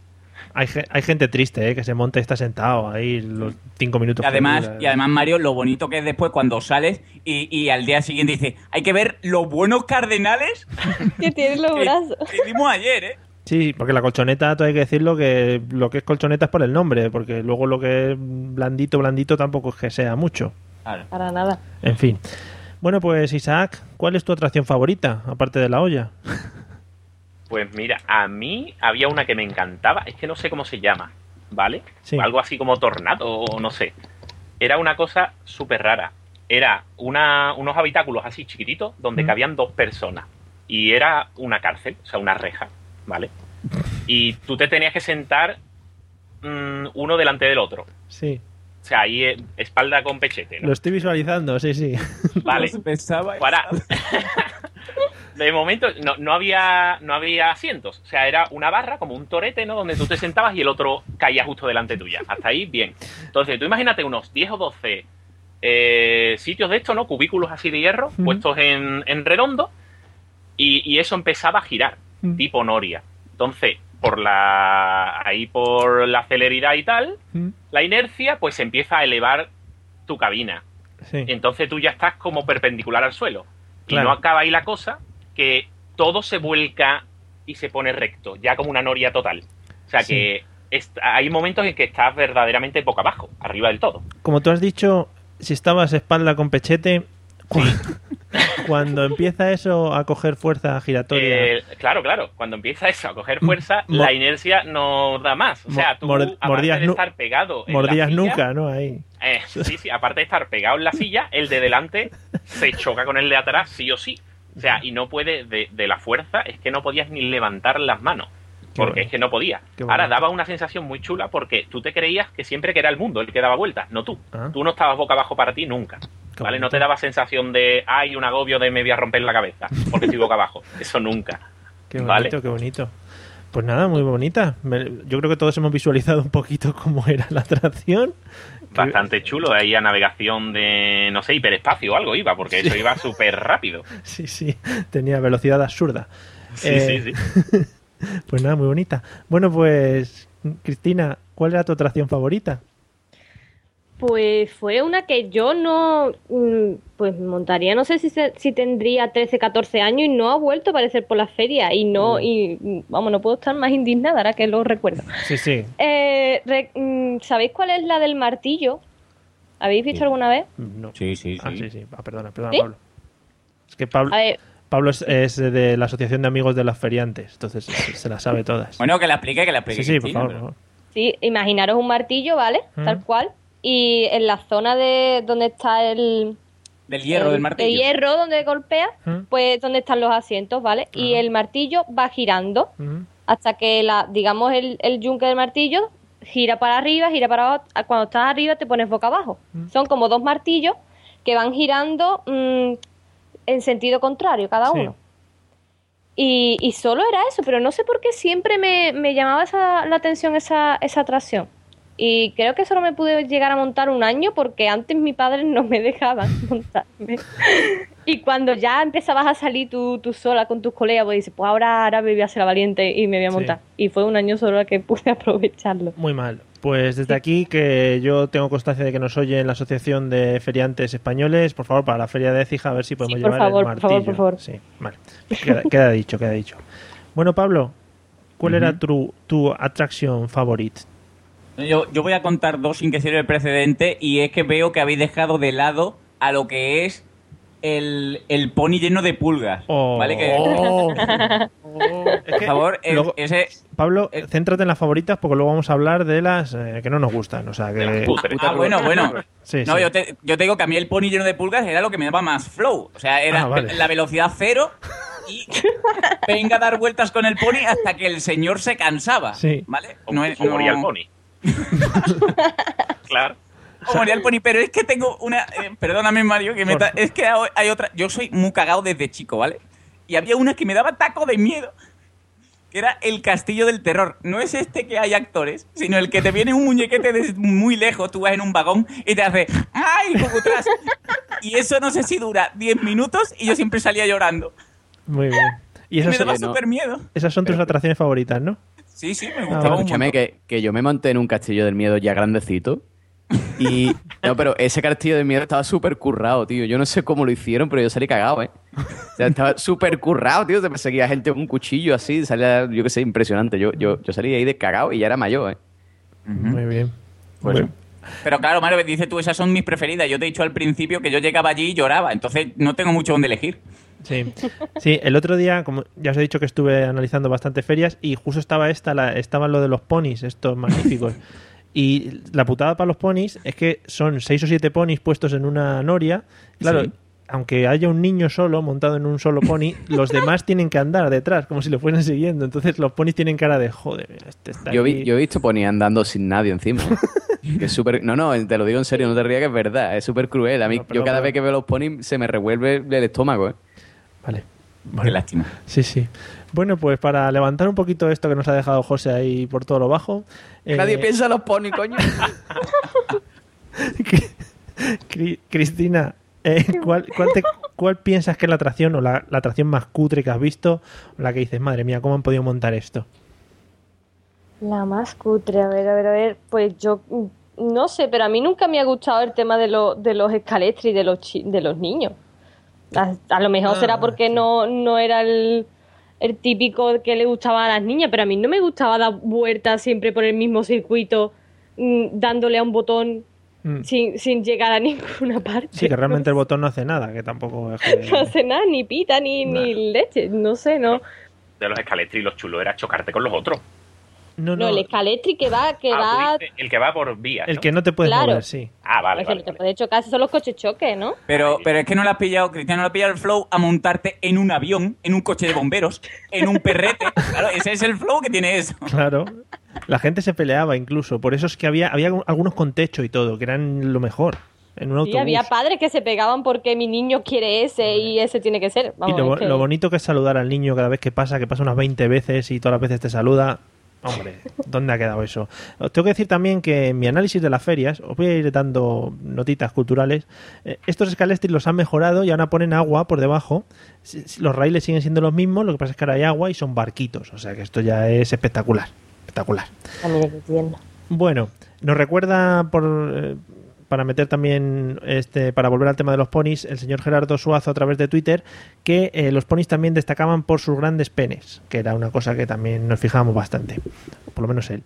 Hay, hay gente triste, ¿eh? Que se monta y está sentado ahí los cinco minutos. Y además, que dura. y además, Mario, lo bonito que es después cuando sales y, y al día siguiente dice, hay que ver los buenos cardenales Que tienes los que, brazos. que dimos ayer, ¿eh? Sí, porque la colchoneta, todo hay que decirlo, que lo que es colchoneta es por el nombre, porque luego lo que es blandito, blandito tampoco es que sea mucho. Para nada. En fin. Bueno, pues Isaac, ¿cuál es tu atracción favorita, aparte de la olla? Pues mira, a mí había una que me encantaba, es que no sé cómo se llama, ¿vale? Sí. Algo así como tornado o no sé. Era una cosa súper rara. Era una, unos habitáculos así chiquititos donde Mm. cabían dos personas. Y era una cárcel, o sea, una reja, ¿vale? Y tú te tenías que sentar mm, uno delante del otro. Sí, O sea, ahí eh, espalda con pechete, ¿no? lo estoy visualizando, sí, sí. Vale. Pensaba Para. de momento no, no había no había asientos. O sea, era una barra como un torete, ¿no? Donde tú te sentabas y el otro caía justo delante tuya. Hasta ahí, bien. Entonces, tú imagínate unos 10 o 12 eh, sitios de estos, ¿no? Cubículos así de hierro, puestos en, en redondo, y, y eso empezaba a girar, Ujú. tipo Noria. Entonces, por la ahí por la celeridad y tal, Mm, la inercia, pues empieza a elevar tu cabina. Sí. Entonces tú ya estás como perpendicular al suelo. Claro. Y no acaba ahí la cosa, que todo se vuelca y se pone recto, ya como una noria total. O sea Sí. que hay momentos en que estás verdaderamente boca abajo, arriba del todo. Como tú has dicho, si estabas espalda con pechete, cu- cuando empieza eso a coger fuerza giratoria, Eh, claro, claro, cuando empieza eso a coger fuerza, la inercia no da más. O sea, tú, mordías de estar pegado en mordías la silla, nunca, ¿no? Ahí. eh, sí, sí, aparte de estar pegado en la silla, el de delante se choca con el de atrás sí o sí. O sea, y no puede, de, de la fuerza, es que no podías ni levantar las manos. Porque bueno. es que no podía. Ahora daba una sensación muy chula porque tú te creías que siempre que era el mundo el que daba vueltas, no tú. Ah. Tú no estabas boca abajo para ti nunca. Qué ¿Vale? bonito. No te daba sensación de, hay un agobio de me voy a romper la cabeza porque estoy boca abajo. Eso nunca. Qué bonito, Vale. qué bonito. Pues nada, muy bonita. Yo creo que todos hemos visualizado un poquito cómo era la atracción. Bastante chulo. Ahí a navegación de, no sé, hiperespacio o algo iba, porque eso iba súper rápido. Sí, sí, tenía velocidad absurda. Sí, Eh, sí, sí. Pues nada, muy bonita. Bueno, pues, Cristina, ¿cuál era tu atracción favorita? Pues fue una que yo no, mm, pues montaría, no sé si, se- si tendría 13, 14 años y no ha vuelto a aparecer por la feria y no, y mm, vamos, no puedo estar más indignada ahora que lo recuerdo. Sí, sí. Eh, re- mm, ¿Sabéis cuál es la del martillo? ¿Habéis visto Sí. alguna vez? No. Sí, sí, Ah, sí. sí, sí. Ah, perdona, perdona, ¿Sí? Pablo. Es que Pablo, A ver, Pablo es, es de la Asociación de Amigos de los Feriantes, entonces se, las sabe todas. Bueno, que la explique, que la explique. sí, sí, por favor, pero- por favor. sí, imaginaros un martillo, ¿vale? Mm. Tal cual. Y en la zona de donde está el, Del hierro, el- del martillo. de hierro donde golpea, Mm. pues donde están los asientos, ¿vale? Y el martillo va girando hasta que la, digamos, el, el yunque del martillo gira para arriba, gira para abajo. Cuando estás arriba te pones boca abajo. Mm. Son como dos martillos que van girando mm, en sentido contrario cada Sí. uno. Y, y solo era eso, pero no sé por qué siempre me, me llamaba esa, la atención esa, esa atracción. Y creo que solo me pude llegar a montar un año porque antes mi padre no me dejaban montarme. y cuando ya empezabas a salir tú, tú sola con tus colegas, pues dices, pues ahora, ahora me voy a hacer la valiente y me voy a Sí. montar. Y fue un año solo que pude aprovecharlo. Muy mal. Pues desde aquí, que yo tengo constancia de que nos oye en la Asociación de Feriantes Españoles, por favor, para la Feria de Écija, a ver si podemos Sí, por llevar favor, el por favor, martillo. por favor. Sí, vale. Queda, queda dicho, queda dicho. Bueno, Pablo, ¿cuál era tu, tu atracción favorita? Yo, yo voy a contar dos sin que sirva el precedente y es que veo que habéis dejado de lado a lo que es el, el pony lleno de pulgas. Oh. ¿Vale? Que, Oh. Es por favor, el- luego- ese... Pablo, Eh. céntrate en las favoritas porque luego vamos a hablar de las eh, que no nos gustan. O sea, que... putas. Ah, bueno, bueno. Sí, no, sí. Yo, te, yo te digo que a mí el pony lleno de pulgas era lo que me daba más flow. O sea, era Ah, vale. la velocidad cero y venga a dar vueltas con el pony hasta que el señor se cansaba. Sí. ¿Vale? O, No es- o moría el pony. claro. O moría el pony, pero es que tengo una. eh, perdóname, Mario, que me ta- es que hay otra. Yo soy muy cagado desde chico, ¿vale? Y había una que me daba taco de miedo. Que era el castillo del terror. No es este que hay actores, sino el que te viene un muñequete desde muy lejos, tú vas en un vagón y te hace ¡Ay, cucutras! Y eso no sé si dura 10 minutos y yo siempre salía llorando. Muy bien. Y Y esas me son, daba no. súper miedo. esas son tus atracciones favoritas, ¿no? Sí, sí, me Ah, gustaba vale. un Escúchame, que, que yo me monté en un castillo del miedo ya grandecito. Y. No, pero ese castillo del miedo estaba súper currado, tío. Yo no sé cómo lo hicieron, pero yo salí cagado, ¿eh? O sea, estaba súper currado, tío. Se perseguía gente con un cuchillo así. Salía, yo qué sé, impresionante. Yo, yo, yo salí ahí de cagado y ya era mayor, ¿eh? Muy bien. Pues- Muy- Pero claro, Mario, dice tú, esas son mis preferidas. Yo te he dicho al principio que yo llegaba allí y lloraba, entonces no tengo mucho donde elegir. Sí. sí, el otro día, como ya os he dicho que estuve analizando bastante ferias y justo estaba esta, la, estaba lo de los ponis, estos magníficos. Y la putada para los ponis es que son seis o siete ponis puestos en una noria. Claro, Sí. aunque haya un niño solo montado en un solo pony, los demás tienen que andar detrás, como si lo fueran siguiendo. Entonces los ponis tienen cara de joder, este está Yo, vi, aquí". yo he visto Pony andando sin nadie encima. que es súper. No, no, te lo digo en serio, no te rías que es verdad. Es súper cruel. A mí, No, yo cada pero- vez que veo los ponis se me revuelve el estómago, ¿eh? Vale. Bueno. Qué lástima. Sí, sí. Bueno, pues para levantar un poquito esto que nos ha dejado José ahí por todo lo bajo. eh, Nadie piensa en los pony, coño. Cri- Cristina, eh, ¿cuál, cuál, te- cuál piensas que es la atracción o la, la atracción más cutre que has visto? O la que dices, madre mía, ¿cómo han podido montar esto? La más cutre, a ver, a ver, a ver. Pues yo mm, no sé, pero a mí nunca me ha gustado el tema de, lo- de los escaletri de los, chi- de los niños. A, a lo mejor Ah, será porque sí. no, no era el, el típico que le gustaba a las niñas, pero a mí no me gustaba dar vueltas siempre por el mismo circuito, mm, dándole a un botón Mm. sin, sin llegar a ninguna parte. Sí, que realmente el botón no hace nada, que tampoco es que- No hace nada, ni pita, ni, ni leche, no sé, no. De los escaletri, los chulos era chocarte con los otros. No, No, no, el escaletri que va, que Ah, va... el que va por vías. el que no te puedes Claro. mover, sí. Ah, vale, es que vale. no te puede chocar, son los coches choques, ¿no? Pero, pero es que no le has pillado, Cristiano, no le has pillado el flow a montarte en un avión, en un coche de bomberos, en un perrete. Claro, ese es el flow que tiene eso. Claro. La gente se peleaba incluso. Por eso es que había, había algunos con techo y todo, que eran lo mejor. En un Sí, autobús. había padres que se pegaban porque mi niño quiere ese y ese tiene que ser. Y lo, es que- lo bonito que es saludar al niño cada vez que pasa, que pasa unas 20 veces y todas las veces te saluda. Hombre, ¿dónde ha quedado eso? Os tengo que decir también que en mi análisis de las ferias, os voy a ir dando notitas culturales, eh, estos escalestris los han mejorado y ahora ponen agua por debajo. Los raíles siguen siendo los mismos, lo que pasa es que ahora hay agua y son barquitos. O sea que esto ya es espectacular. Espectacular. Ah, mira qué. Bueno, nos recuerda por eh, para meter también este para volver al tema de los ponis, el señor Gerardo Suazo a través de Twitter que eh, los ponis también destacaban por sus grandes penes, que era una cosa que también nos fijábamos bastante, por lo menos él.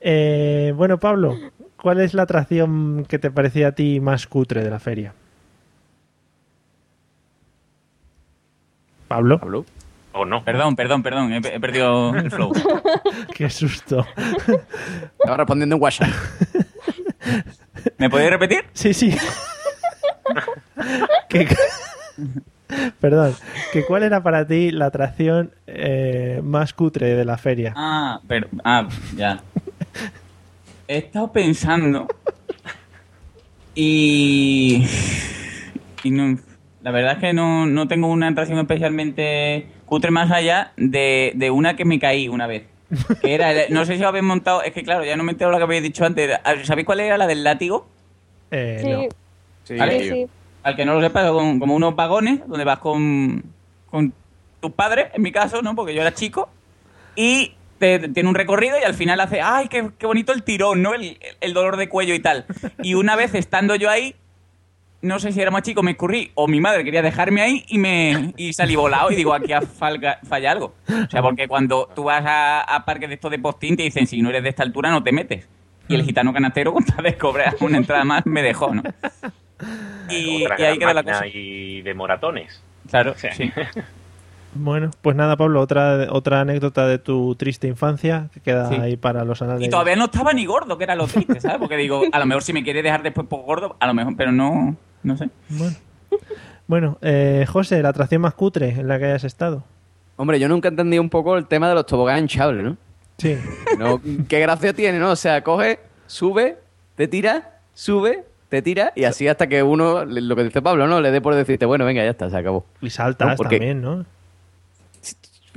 Eh, bueno, Pablo, ¿cuál es la atracción que te parecía a ti más cutre de la feria? Pablo, Pablo. O no. Perdón, perdón, perdón, he, he perdido el flow. qué susto. Estaba respondiendo en WhatsApp. ¿Me podéis repetir? Sí, sí. Que- Perdón, que ¿cuál era para ti la atracción eh, más cutre de la feria? Ah, pero, ah, ya. He estado pensando y, y no, la verdad es que no, no tengo una atracción especialmente cutre más allá de, de una que me caí una vez. Que era, el- no sé si lo habéis montado, es que claro, ya no me entero lo que habéis dicho antes. ¿Sabéis cuál era la del látigo? Eh, Sí, no. Sí, Vale. sí, sí. Al que no lo sepa, son como unos vagones donde vas con, con tus padres, en mi caso, ¿no? Porque yo era chico. Y te- te- tiene un recorrido y al final hace, ¡ay, qué, qué bonito el tirón, ¿no? El, el dolor de cuello y tal. Y una vez estando yo ahí, no sé si era más chico, me escurrí o mi madre quería dejarme ahí y me y salí volado y digo, aquí ha falga- falla algo. O sea, porque cuando tú vas a, a parques de estos de postín te dicen, si no eres de esta altura no te metes. Y el gitano canastero, con tal de cobrar una entrada más, me dejó, ¿no? Y, y ahí quedó la cosa. Y de moratones. Claro, Sí. sí. Bueno, pues nada, Pablo, otra, otra anécdota de tu triste infancia que queda Sí. ahí para los anales. Y todavía no estaba ni gordo, que era lo triste, ¿sabes? Porque digo, a lo mejor si me quiere dejar después por gordo, a lo mejor, pero no, no sé. Bueno, bueno eh, José, la atracción más cutre en la que hayas estado. Hombre, yo nunca he entendido un poco el tema de los toboganes hinchables, ¿no? Sí. No, ¿Qué gracia tiene, no? O sea, coge, sube, te tira, sube, te tira y así hasta que uno, lo que dice Pablo, ¿no? Le dé por decirte, bueno, venga, ya está, se acabó. Y saltas No, porque- también, ¿no?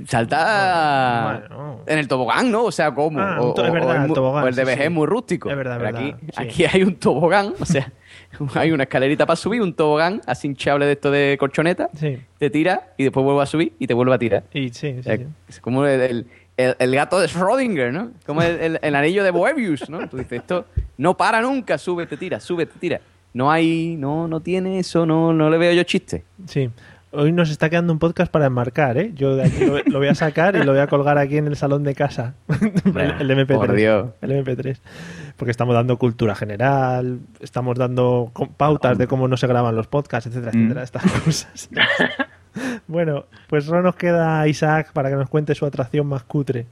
Salta en el tobogán, ¿no? O sea, ¿cómo? Ah, o, es verdad, o el tobogán, o el de sí, vejez sí. muy rústico. Es verdad, Pero verdad, aquí, sí. aquí hay un tobogán, o sea, hay una escalerita para subir, un tobogán así hinchable de esto de colchoneta, Sí. te tira y después vuelve a subir y te vuelve a tirar. Y sí, sí, O sea, sí. Es como el, el- el- el gato de Schrödinger, ¿no? Como el, anillo de Moebius, ¿no? Tú dices, esto no para nunca, sube, te tira, sube, te tira. No hay, no, no tiene eso, no, no le veo yo chiste. Sí. Hoy nos está quedando un podcast para enmarcar, ¿eh? Yo de aquí lo, lo voy a sacar y lo voy a colgar aquí en el salón de casa. el, el MP3. Por Dios. El MP3. Porque estamos dando cultura general, estamos dando pautas de cómo no se graban los podcasts, etcétera, Mm. etcétera, estas cosas. bueno, pues solo nos queda Isaac para que nos cuente su atracción más cutre.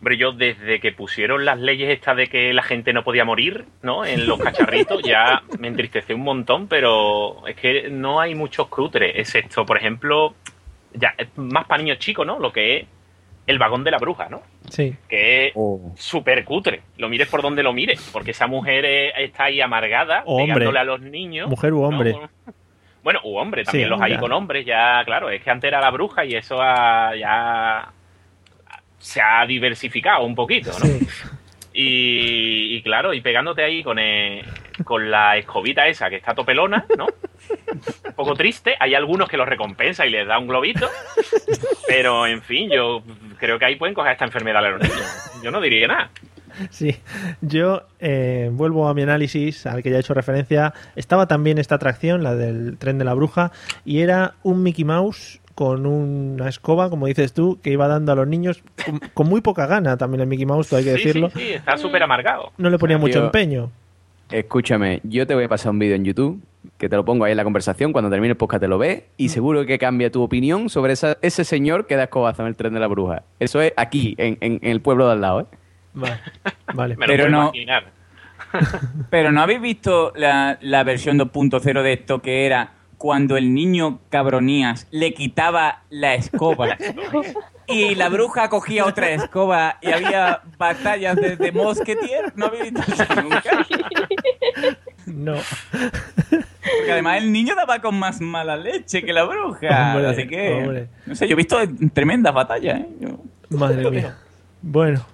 Hombre, yo desde que pusieron las leyes estas de que la gente no podía morir, ¿no? En los cacharritos, ya me entristeció un montón, pero es que no hay muchos cutres, excepto, por ejemplo, ya es más para niños chicos, ¿no? Lo que es el vagón de la bruja, ¿no? Sí. Que es súper cutre. Lo mires por donde lo mires, porque esa mujer eh, está ahí amargada, hombre. pegándole a los niños. Mujer u hombre. Bueno, Bueno, u hombres, también Sí, los hay ya. con hombres, ya, claro, es que antes era la bruja y eso ha- ya se ha diversificado un poquito, ¿no? Sí. Y, y claro, y pegándote ahí con, eh, con la escobita esa que está topelona, ¿no? Un poco triste. Hay algunos que lo recompensa y les da un globito. Pero, en fin, yo creo que ahí pueden coger esta enfermedad a los niños. Yo no diría nada. Sí, yo eh, vuelvo a mi análisis al que ya he hecho referencia. Estaba también esta atracción, la del tren de la bruja, y era un Mickey Mouse con una escoba, como dices tú, que iba dando a los niños con, con muy poca gana también el Mickey Mouse, hay que Sí, decirlo. sí, sí, está súper amargado. No le ponía mucho Tío. empeño. Escúchame, yo te voy a pasar un vídeo en YouTube que te lo pongo ahí en la conversación. Cuando termine el podcast te lo ves y seguro que cambia tu opinión sobre esa- ese señor que da escobazo en el tren de la bruja. Eso es aquí, en, en- en el pueblo de al lado, ¿eh? Vale, vale. Me Pero lo puedo no- imaginar. Pero ¿no habéis visto la, la versión 2.0 de esto que era cuando el niño cabronías le quitaba la escoba y la bruja cogía otra escoba y había batallas de, de mosquetier? ¿No habéis visto eso nunca? No. Porque además el niño daba con más mala leche que la bruja. Hombre, así que, hombre. no sé, yo he visto tremendas batallas, ¿eh? Yo- Madre mía. Bueno,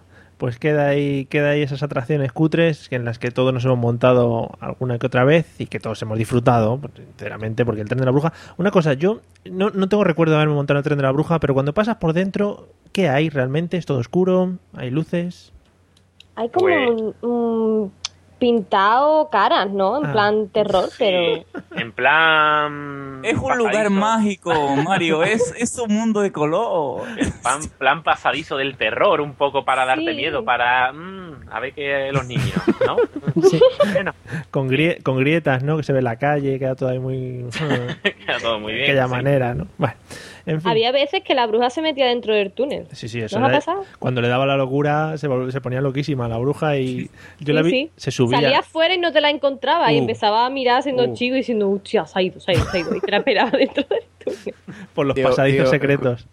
pues queda ahí, queda ahí esas atracciones cutres que en las que todos nos hemos montado alguna que otra vez y que todos hemos disfrutado, pues, sinceramente, porque el tren de la bruja. Una cosa, yo no, no tengo recuerdo de haberme montado en el tren de la bruja, pero cuando pasas por dentro, ¿qué hay realmente? ¿Es todo oscuro? ¿Hay luces? Hay como Pues- un, un pintado caras, ¿no? En Ah. plan terror, pero En plan. Es un lugar mágico, Mario. Es, es un mundo de color. Plan, plan pasadizo del terror, un poco para darte Sí. miedo, para. mm, a ver que los niños, ¿no? Sí. Bueno, Con, grie- con grietas, ¿no? Que se ve la calle, queda todo ahí muy... queda todo muy bien. aquella sí. manera, ¿no? Bueno, en fin. había veces que la bruja se metía dentro del túnel. Sí, sí, eso ¿No ha pasado? Cuando le daba la locura se, ponía loquísima la bruja y yo Sí, la vi, sí. se subía. Salía afuera y no te la encontraba y Uh. empezaba a mirar siendo Uh. chico y diciendo, hostia, se ha ido, se ha ido, se ha ido. Y te la esperaba dentro del túnel. por los Tío, pasadizos tío, secretos.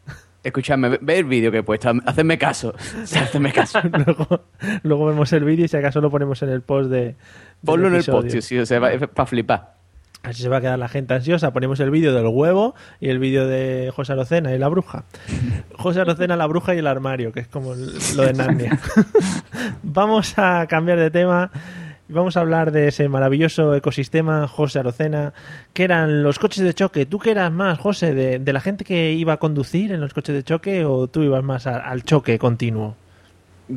Escúchame, ve, el vídeo que he puesto, hacedme caso. Hacedme caso. luego, luego vemos el vídeo y si acaso lo ponemos en el post de. Ponlo en el post, tío, sí, o sea, va- es para flipar. Así se va a quedar la gente ansiosa. Ponemos el vídeo del huevo y el vídeo de José Arocena y la bruja. José Arocena, la bruja y el armario, que es como lo de Narnia. Vamos a cambiar de tema. Vamos a hablar de ese maravilloso ecosistema, José Arocena, que eran los coches de choque. ¿Tú qué eras más, José, de, de la gente que iba a conducir en los coches de choque o tú ibas más a- al choque continuo?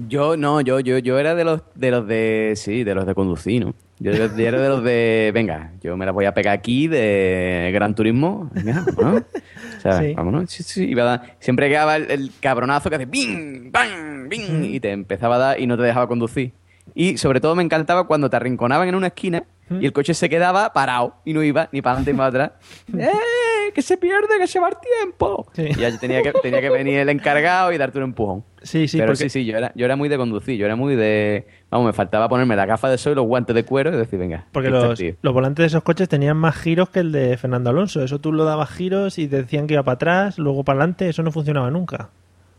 Yo no, yo, yo, yo era de los de los de sí, de los de conducir, ¿no? Yo, era de los de venga, yo me la voy a pegar aquí de Gran Turismo, venga, ¿no? O sea, Sí. vámonos, sí, sí, iba a dar- siempre quedaba el, el cabronazo que hace bing, bang, bing y te empezaba a dar y no te dejaba conducir. Y sobre todo me encantaba cuando te arrinconaban en una esquina y el coche se quedaba parado y no iba ni para adelante ni para atrás. ¡Eh! Que se pierde, que se va el tiempo. Y ya tenía que, tenía que venir el encargado y darte un empujón. Sí, sí, Pero porque sí, sí, yo era, yo era muy de conducir, yo era muy de... Vamos, me faltaba ponerme la gafa de sol y los guantes de cuero y decir, venga. Porque los, los volantes de esos coches tenían más giros que el de Fernando Alonso. Eso tú lo dabas giros y te decían que iba para atrás, luego para adelante. Eso no funcionaba nunca.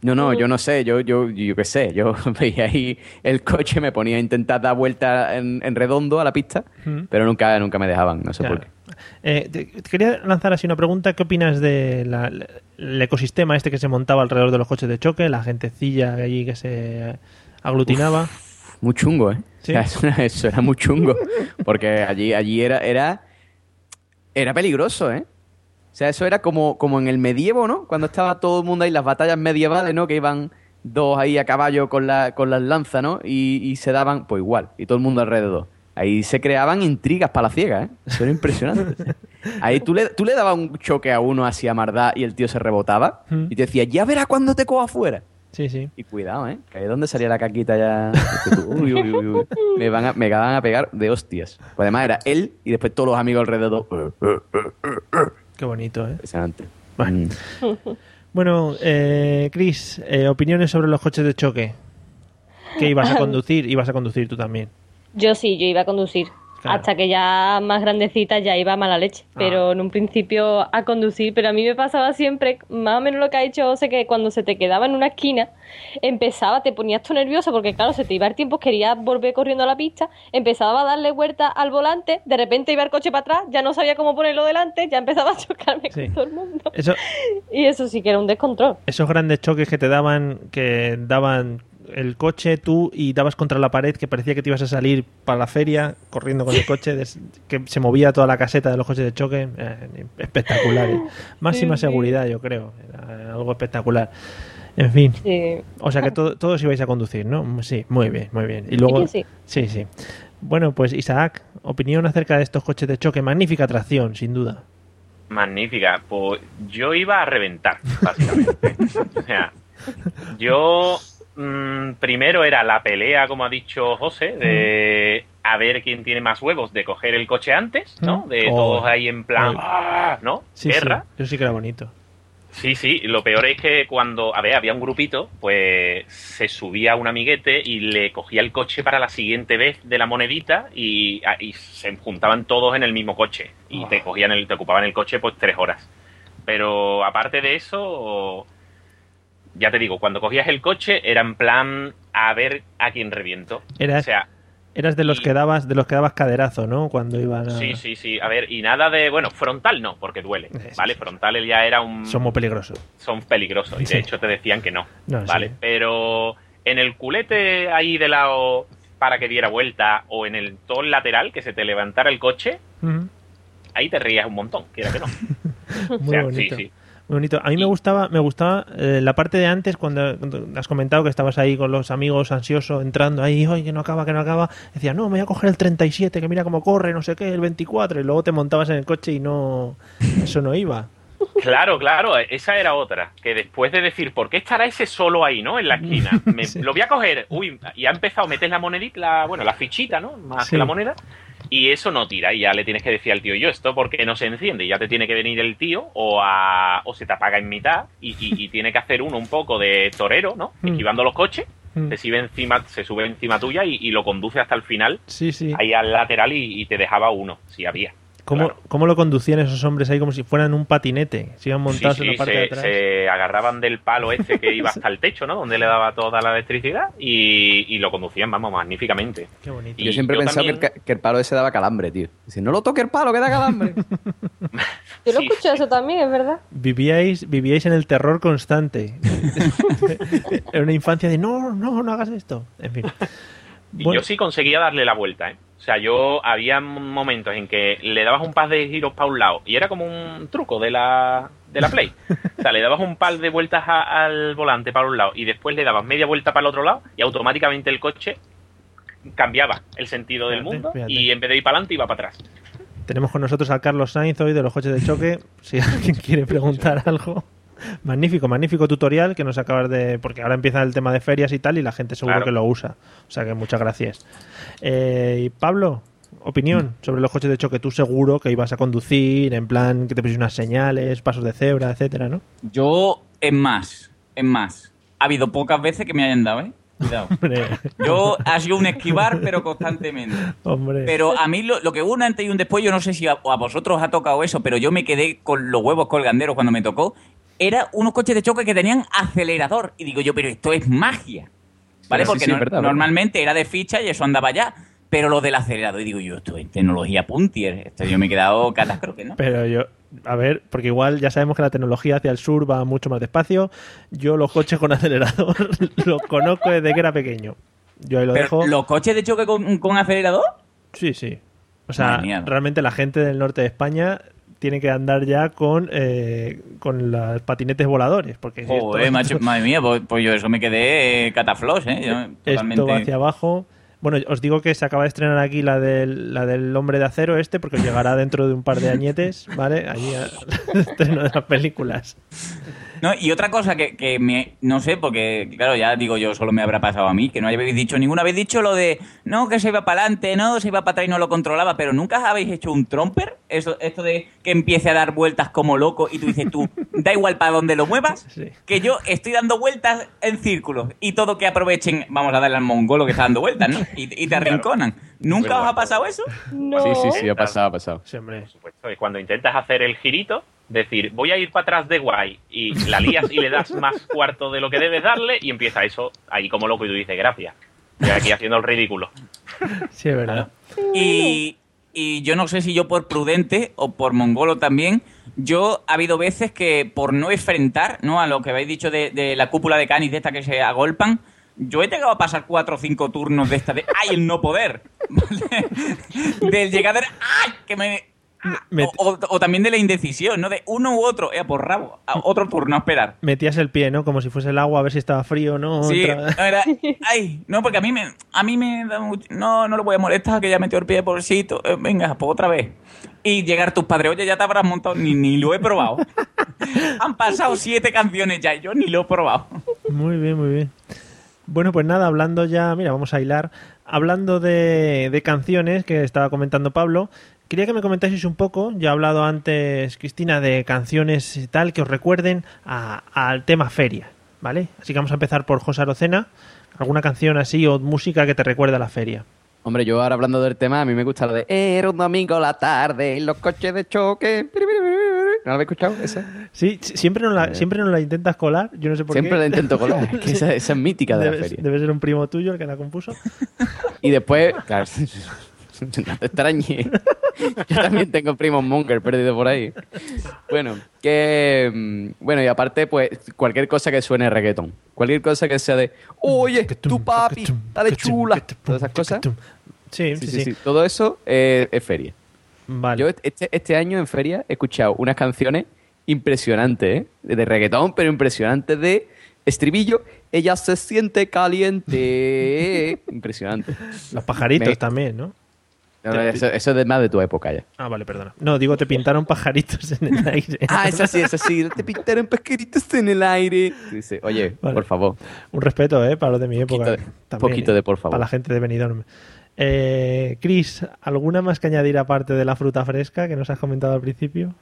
No, no, yo no sé, yo, yo, yo qué sé, yo veía ahí el coche, me ponía a intentar dar vuelta en, en redondo a la pista, Mm. pero nunca, nunca me dejaban, no sé Claro. por qué. Eh, te, te quería lanzar así una pregunta. ¿Qué opinas del ecosistema este que se montaba alrededor de los coches de choque? La gentecilla allí que se aglutinaba. Muy chungo, ¿eh? Sí. O sea, eso, era, eso era muy chungo, porque allí, allí era, era, era peligroso, ¿eh? O sea, eso era como, como en el medievo, ¿no? Cuando estaba todo el mundo ahí, las batallas medievales, ¿no? Que iban dos ahí a caballo con, la, con las lanzas, ¿no? Y, y se daban, pues igual, y todo el mundo alrededor. Ahí se creaban intrigas para la ciega, ¿eh? Eso era impresionante. Ahí tú le, tú le dabas un choque a uno así a mardá y el tío se rebotaba Mm. y te decía, ya verás cuando te coja afuera. Sí, sí. Y cuidado, ¿eh? Que ahí es donde salía la caquita ya. Uy, uy, uy, uy. Me, van a, me van a pegar de hostias. Pues además era él y después todos los amigos alrededor. Qué bonito, ¿eh? Impresionante. Bueno. Mm. Bueno, eh, Chris, eh, opiniones sobre los coches de choque. ¿Qué ibas a conducir? Ibas a conducir tú también. Yo sí, yo iba a conducir. Claro. Hasta que ya más grandecita ya iba a mala leche. Pero Ah. en un principio a conducir. Pero a mí me pasaba siempre, más o menos lo que ha dicho José, que cuando se te quedaba en una esquina, empezaba, te ponías tú nervioso porque claro, se te iba el tiempo, querías volver corriendo a la pista, empezaba a darle vuelta al volante, de repente iba el coche para atrás, ya no sabía cómo ponerlo delante, ya empezaba a chocarme Sí. con todo el mundo. Eso, Y eso sí que era un descontrol. esos grandes choques que te daban, que daban el coche tú y dabas contra la pared que parecía que te ibas a salir para la feria corriendo con el coche, des- que se movía toda la caseta de los coches de choque, eh, espectacular. eh. Máxima Sí, sí. seguridad, yo creo, era algo espectacular. En fin, Sí. o sea que to- todos ibais a conducir, ¿no? Sí, muy bien, muy bien. Y luego, sí, sí. Bueno, pues Isaac, opinión acerca de estos coches de choque, magnífica atracción, sin duda. Magnífica. Pues yo iba a reventar, básicamente. o sea, yo mm, primero era la pelea, como ha dicho José, de a ver quién tiene más huevos de coger el coche antes, ¿no? Mm. De Oh. todos ahí en plan, Oh. ¡ah! ¿no? Sí, Guerra. sí, eso sí que era bonito. Sí, sí, lo peor es que cuando, a ver, había un grupito, pues se subía un amiguete y le cogía el coche para la siguiente vez de la monedita y, y se juntaban todos en el mismo coche y te cogían el, te ocupaban el coche pues tres horas. Pero aparte de eso, ya te digo, cuando cogías el coche era en plan a ver a quién reviento. Era- O sea, Eras de los Y- que dabas, de los que dabas caderazo, ¿no? Cuando iban a... sí, sí, sí, a ver, y nada de, bueno, frontal no, porque duele, ¿vale? Frontal ya era un... Son muy peligrosos. son peligrosos y Sí. de hecho te decían que no, No, ¿vale? sí. Pero en el culete ahí de lado para que diera vuelta o en el todo el lateral que se te levantara el coche, ahí te rías un montón, quiera que no. Muy O sea, bonito. sí, sí. Muy bonito. A mí me gustaba, me gustaba eh, la parte de antes cuando, cuando has comentado que estabas ahí con los amigos ansioso entrando ahí, oye, que no acaba, que no acaba. Decía, no, me voy a coger el 37, que mira cómo corre, no sé qué, el 24, y luego te montabas en el coche y no, eso no iba. Claro, claro, esa era otra. Que después de decir, ¿por qué estará ese solo ahí, no? En la esquina. Me- Sí. Lo voy a coger. Uy, y ha empezado, metes la monedita, la, bueno, la fichita, ¿no? Más Sí. que la moneda. Y eso no tira. Y ya le tienes que decir al tío, yo, esto porque no se enciende. Y ya te tiene que venir el tío o, a- o se te apaga en mitad. Y, y- y tiene que hacer uno un poco de torero, ¿no? Mm. Esquivando los coches. Mm. Se sube encima, se sube encima tuya y, y lo conduce hasta el final, Sí, sí. ahí al lateral y, y te dejaba uno, si había. ¿Cómo, Claro. ¿Cómo lo conducían esos hombres ahí como si fueran un patinete? Se iban montados Sí, en la parte se, de atrás. se agarraban del palo ese que iba hasta el techo, ¿no? Donde le daba toda la electricidad y, y lo conducían, vamos, magníficamente. Qué bonito. Y Yo siempre he pensado que el, también- ca- que el palo ese daba calambre, tío. Dice, no lo toque el palo, que da calambre. Yo lo Sí. escucho eso también, es verdad. Vivíais, vivíais en el terror constante. en una infancia de no, no, no hagas esto. En fin. Y Bueno, yo sí conseguía darle la vuelta, ¿eh? O sea, yo había momentos en que le dabas un par de giros para un lado y era como un truco de la, de la Play. O sea, le dabas un par de vueltas a- al volante para un lado y después le dabas media vuelta para el otro lado y automáticamente el coche cambiaba el sentido del Fíjate, mundo fíjate. y en vez de ir para adelante iba para atrás. Tenemos con nosotros a Carlos Sainz hoy de los coches de choque. Si alguien quiere preguntar algo. Magnífico, magnífico tutorial que nos acabas de. Porque ahora empieza el tema de ferias y tal, y la gente seguro Claro. que lo usa. O sea que muchas gracias. Eh, y Pablo, opinión sobre los coches de choque. Tú seguro que ibas a conducir, en plan que te pusiste unas señales, pasos de cebra, etcétera, ¿no? Yo, es más, es más. Ha habido pocas veces que me hayan dado, ¿eh? Cuidado. Yo ha sido un esquivar, pero constantemente. hombre. Pero a mí lo, lo que hubo un antes y un después, yo no sé si a, a vosotros os ha tocado eso, pero yo me quedé con los huevos colganderos cuando me tocó. Era unos coches de choque que tenían acelerador. Y digo yo, pero esto es magia. ¿Vale? Sí, Porque sí, no- verdad, verdad. normalmente era de ficha y eso andaba ya. Pero lo del acelerador, y digo yo, esto es tecnología puntier. Esto yo me he quedado catástrofe, ¿no? Pero yo, a ver, porque igual ya sabemos que la tecnología hacia el sur va mucho más despacio. Yo los coches con acelerador los conozco desde que era pequeño. Yo ahí lo Pero, dejo. ¿Los coches de choque con, con acelerador? Sí, sí. O sea, realmente la gente del norte de España tiene que andar ya con, eh, con los patinetes voladores. Porque si esto- Joder, macho, madre mía, pues, pues yo eso me quedé cataflos, ¿eh? Yo totalmente... esto va hacia abajo. Bueno, os digo que se acaba de estrenar aquí la del, la del hombre de acero este, porque llegará dentro de un par de añetes, ¿vale? Allí al estreno de las películas. No, y otra cosa que, que me, no sé, porque claro, ya digo yo, solo me habrá pasado a mí, que no habéis dicho ninguno, habéis dicho lo de, no, que se iba para adelante, no, se iba para atrás y no lo controlaba, pero nunca habéis hecho un tromper, Eso, esto de que empiece a dar vueltas como loco y tú dices tú, da igual para donde lo muevas, Sí. que yo estoy dando vueltas en círculos y todo que aprovechen, vamos a darle al mongolo que está dando vueltas, ¿no? Y, y te arrinconan. ¿Nunca os ha pasado eso? No. Sí, sí, sí, ha pasado, ha pasado. Sí, hombre. Por supuesto, es cuando intentas hacer el girito, decir, voy a ir para atrás de guay, y la lías y le das más cuarto de lo que debes darle, y empieza eso ahí como loco, y tú dices, gracias. Estoy aquí haciendo el ridículo. Sí, es verdad. Y, y yo no sé si yo por prudente o por mongolo también, yo ha habido veces que por no enfrentar ¿no? a lo que habéis dicho de, de la cúpula de canis de esta que se agolpan, yo he llegado a pasar cuatro o cinco turnos de esta de ¡ay, el no poder! ¿vale? Del llegar a ¡ay! que me... Me- O, o- o también de la indecisión, ¿no? De uno u otro, eh, por rabo, a otro turno a esperar. Metías el pie, ¿no? Como si fuese el agua, a ver si estaba frío o no. Sí, Otra- no, era, ay, no, porque a mí me, a mí me da mucho, no, no lo voy a molestar que ya metió el pie por sitio, eh, venga, pues otra vez. Y llegar tus padres, oye, ya te habrás montado, ni, ni lo he probado. Han pasado siete canciones ya y yo ni lo he probado. Muy bien, muy bien. Bueno, pues nada, hablando ya, mira, vamos a hilar. Hablando de, de canciones que estaba comentando Pablo, quería que me comentaseis un poco, ya he hablado antes, Cristina, de canciones y tal que os recuerden al tema feria, ¿vale? Así que vamos a empezar por José Arocena. ¿Alguna canción así o música que te recuerde a la feria? Hombre, yo ahora hablando del tema, a mí me gusta lo de Era un domingo la tarde y los coches de choque. ¿No lo habéis escuchado? Esa? Sí, si- siempre nos la, siempre nos la intentas colar, yo no sé por Siempre qué. la intento colar. Es que esa, esa es mítica de la Debe, feria. debe ser un primo tuyo el que la compuso. Y después, claro, no te extrañes. Yo también tengo primos monger perdido por ahí. Bueno, que. mm, Bueno, y aparte, pues, cualquier cosa que suene reggaetón. Cualquier cosa que sea de. Oye, tu papi, de chula. Todas esas cosas. Sí, Sí, sí, sí, sí. sí. Todo eso eh, es feria. Vale. Yo este, este año en feria he escuchado unas canciones impresionantes, ¿eh? De reggaetón, pero impresionantes de estribillo. Ella se siente caliente. Impresionante. Los pajaritos Me- también, ¿no? No, no, Eso, eso es más de tu época ya. Ah, vale, perdona. No, digo, te pintaron pajaritos en el aire. Ah, es así, es así. Te pintaron pesqueritos en el aire. Dice, oye, Vale. por favor. Un respeto, ¿eh? Para los de mi época. Poquito de- también, poquito ¿eh? de por favor. Para la gente de Benidorm. Eh, Chris, ¿alguna más que añadir aparte de la fruta fresca que nos has comentado al principio?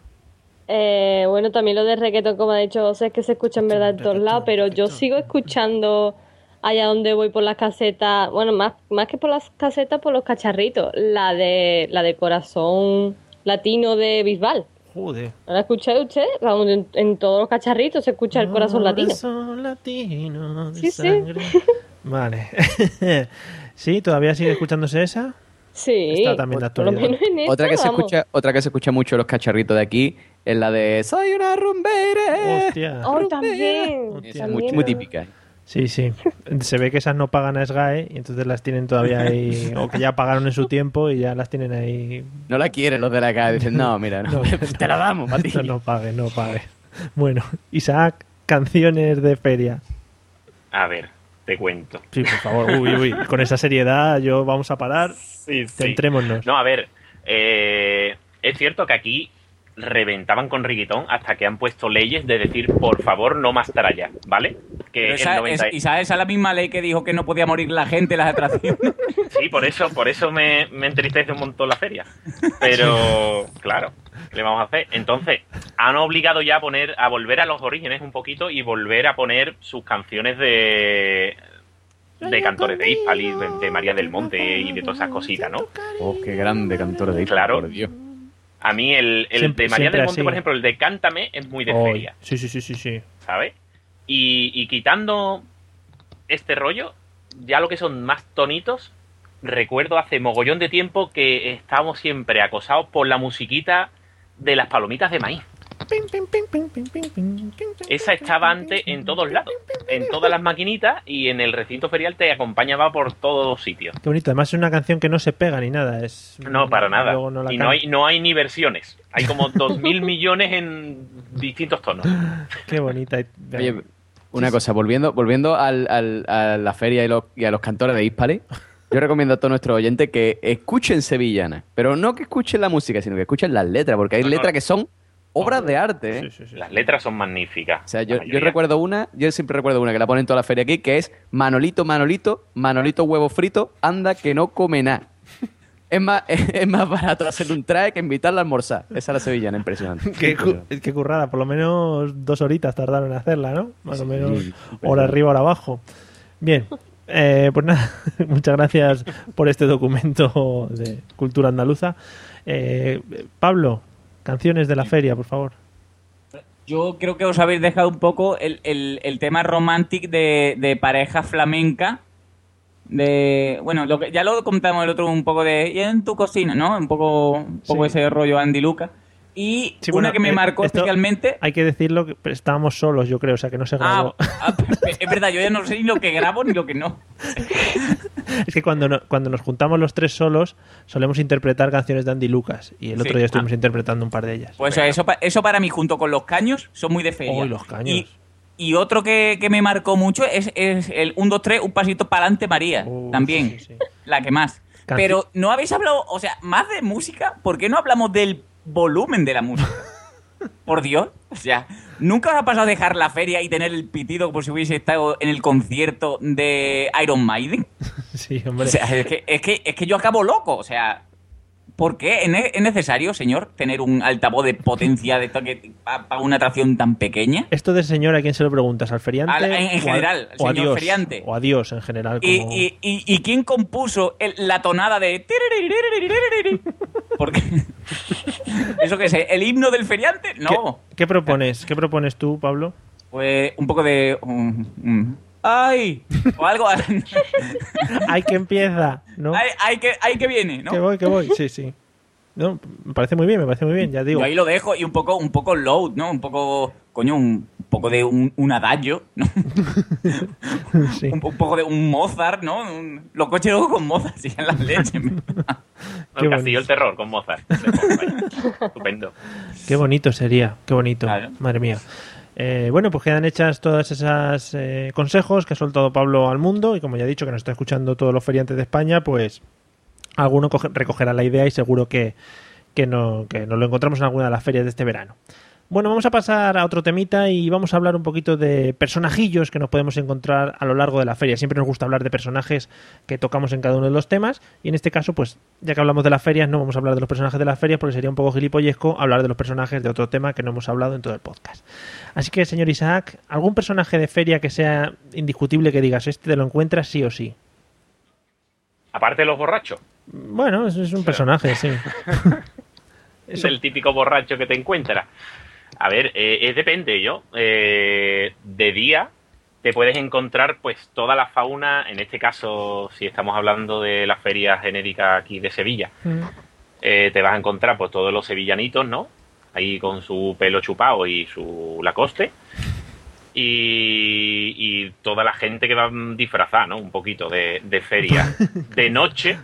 Eh, bueno, también lo de reggaetón, como ha dicho José, es que se escucha en verdad en todos lados, pero yo sigo escuchando allá donde voy por las casetas, bueno, más, más que por las casetas, por los cacharritos, la de la de corazón latino de Bisbal. Joder. ¿No la escuché usted? Vamos, en, en todos los cacharritos se escucha el corazón latino. Corazón latino de Sí, sí. sangre. Vale. ¿Sí? ¿Todavía sigue escuchándose esa? Sí, Está también de lo actualidad. menos en esta, Otra que, se escucha, otra que se escucha mucho en los cacharritos de aquí es la de Soy una rumbera. Hostia. Oh, también. Hostia, Es también. muy, muy típica. Sí, sí. Se ve que esas no pagan a SGAE y entonces las tienen todavía ahí, o que ya pagaron en su tiempo y ya las tienen ahí. No la quieren los de la calle. Dicen, no, mira, no, te la damos, para ti. No pague, no pague. Bueno, Isaac, canciones de feria. A ver, te cuento. Sí, por favor, uy, uy. Con esa seriedad, yo vamos a parar. Sí, sí. Centrémonos. No, a ver, eh, es cierto que aquí reventaban con reggaetón hasta que han puesto leyes de decir, por favor, no más tralla, ¿vale? Que el esa, 90 es, Isa, esa es la misma ley que dijo que no podía morir la gente en las atracciones. Sí, por eso, por eso me, me entristece un montón la feria. Pero, claro, ¿qué le vamos a hacer? Entonces, han obligado ya a poner, a volver a los orígenes un poquito y volver a poner sus canciones de de cantores de Hispali, de, de María del Monte y de todas esas cositas, ¿no? Oh, qué grande cantor de Claro. por Dios. A mí el, el Siempre- de María del Monte, así. por ejemplo, el de Cántame es muy de feria, Sí, sí, sí, sí, sí. ¿sabes? Y, y quitando este rollo, ya lo que son más tonitos, recuerdo hace mogollón de tiempo que estábamos siempre acosados por la musiquita de las palomitas de maíz. Esa estaba antes en todos lados, en todas las maquinitas y en el recinto ferial te acompañaba por todos los sitios. Qué bonito. Además es una canción que no se pega ni nada. Es, No, para nada. Luego no la y no hay, no hay ni versiones. Hay como dos mil millones en distintos tonos. Qué bonita. Oye, una cosa, volviendo, volviendo al, al- a la feria y, los- y a los cantores de Hispali, yo recomiendo a todos nuestros oyentes que escuchen sevillanas, pero no que escuchen la música, sino que escuchen las letras, porque hay No, no. letras que son obras de arte, ¿eh? Sí, sí, sí. Las letras son magníficas. O sea, yo, recuerdo una, yo siempre recuerdo una que la ponen toda la feria aquí, que es Manolito, Manolito, Manolito huevo frito, anda que no come nada. Es más, es, más barato hacer un traje que invitarla a almorzar. Esa es la sevillana, impresionante. Qué, qué currada, por lo menos dos horitas tardaron en hacerla, ¿no? Más o menos Sí, hora arriba, hora abajo. Bien, eh, pues nada, muchas gracias por este documento de cultura andaluza. Eh, Pablo, canciones de la feria, por favor. Yo creo que os habéis dejado un poco el, el- el tema romántico de, de pareja flamenca. De, bueno, lo que, ya lo comentamos el otro un poco de. Y en tu cocina, ¿no? Un poco, un poco Sí. ese rollo Andy Luca. Y Sí, una bueno, que me eh, marcó especialmente. Hay que decirlo que estábamos solos, yo creo, o sea que no se grabó. Ah, ah, es verdad, yo ya no sé ni lo que grabo ni lo que no. Es que cuando, no- cuando nos juntamos los tres solos, solemos interpretar canciones de Andy Lucas. Y el otro Sí. día estuvimos Ah. interpretando un par de ellas. Pues eso, pa- eso para mí, junto con los caños, son muy de feria. Oh, y los caños. Y, y otro que, que me marcó mucho es, es el 1, 2, 3, un pasito para adelante, María. También. sí, sí. La que más. Pero no habéis hablado, o sea, más de música, ¿por qué no hablamos del volumen de la música? Por Dios. O sea, ¿nunca os ha pasado dejar la feria y tener el pitido como si hubiese estado en el concierto de Iron Maiden? Sí, O hombre. sea, es que, es que, es que yo acabo loco. O sea, ¿por qué es ne- es necesario, señor, tener un altavoz de potencia de para una atracción tan pequeña? Esto de señor, ¿a quién se lo preguntas? ¿Al feriante? Al- en- en o a- general, o a señor feriante. O a Dios en general. ¿Y, como- y, y, y quién compuso el- la tonada de... Porque... ¿Eso qué es? ¿El himno del feriante? ¿Qué, No. qué propones? ¿Qué propones tú, Pablo? Pues un poco de... um, um, ¡Ay! O algo... ¡Ay, que empieza! ¿No? ¡Ay, ay, que, ay, que viene! ¿no? Que voy, que voy. Sí, sí. No, me parece muy bien, me parece muy bien, ya digo. Yo ahí lo dejo y un poco, un poco load, ¿no? Un poco, coño, un poco de un, un adagio, ¿no? Sí. un, un poco de un Mozart, ¿no? Un- los coches luego con Mozart, si en las leches. El Castillo del Terror con Mozart. Estupendo. Qué bonito sería, qué bonito. Claro. Madre mía. Eh, bueno, pues quedan hechas todas esas eh, consejos que ha soltado Pablo al mundo y como ya he dicho que nos está escuchando todos los feriantes de España, pues alguno coge- recogerá la idea y seguro que, que, no, que nos lo encontramos en alguna de las ferias de este verano. Bueno, vamos a pasar a otro temita y vamos a hablar un poquito de personajillos que nos podemos encontrar a lo largo de la feria. Siempre nos gusta hablar de personajes que tocamos en cada uno de los temas y en este caso, pues ya que hablamos de las ferias, no vamos a hablar de los personajes de las ferias porque sería un poco gilipollesco hablar de los personajes de otro tema que no hemos hablado en todo el podcast. Así que, señor Isaac, ¿algún personaje de feria que sea indiscutible que digas, este te lo encuentras sí o sí? Aparte de los borrachos. Bueno, es, es un personaje, sí. Es el típico borracho que te encuentras. A ver, eh, es depende, yo. Eh, de día te puedes encontrar pues toda la fauna, en este caso, si estamos hablando de la feria genérica aquí de Sevilla, Mm. eh, te vas a encontrar pues todos los sevillanitos, ¿no? Ahí con su pelo chupado y su lacoste. Y, y toda la gente que va disfrazada, ¿no? Un poquito de, de feria. De noche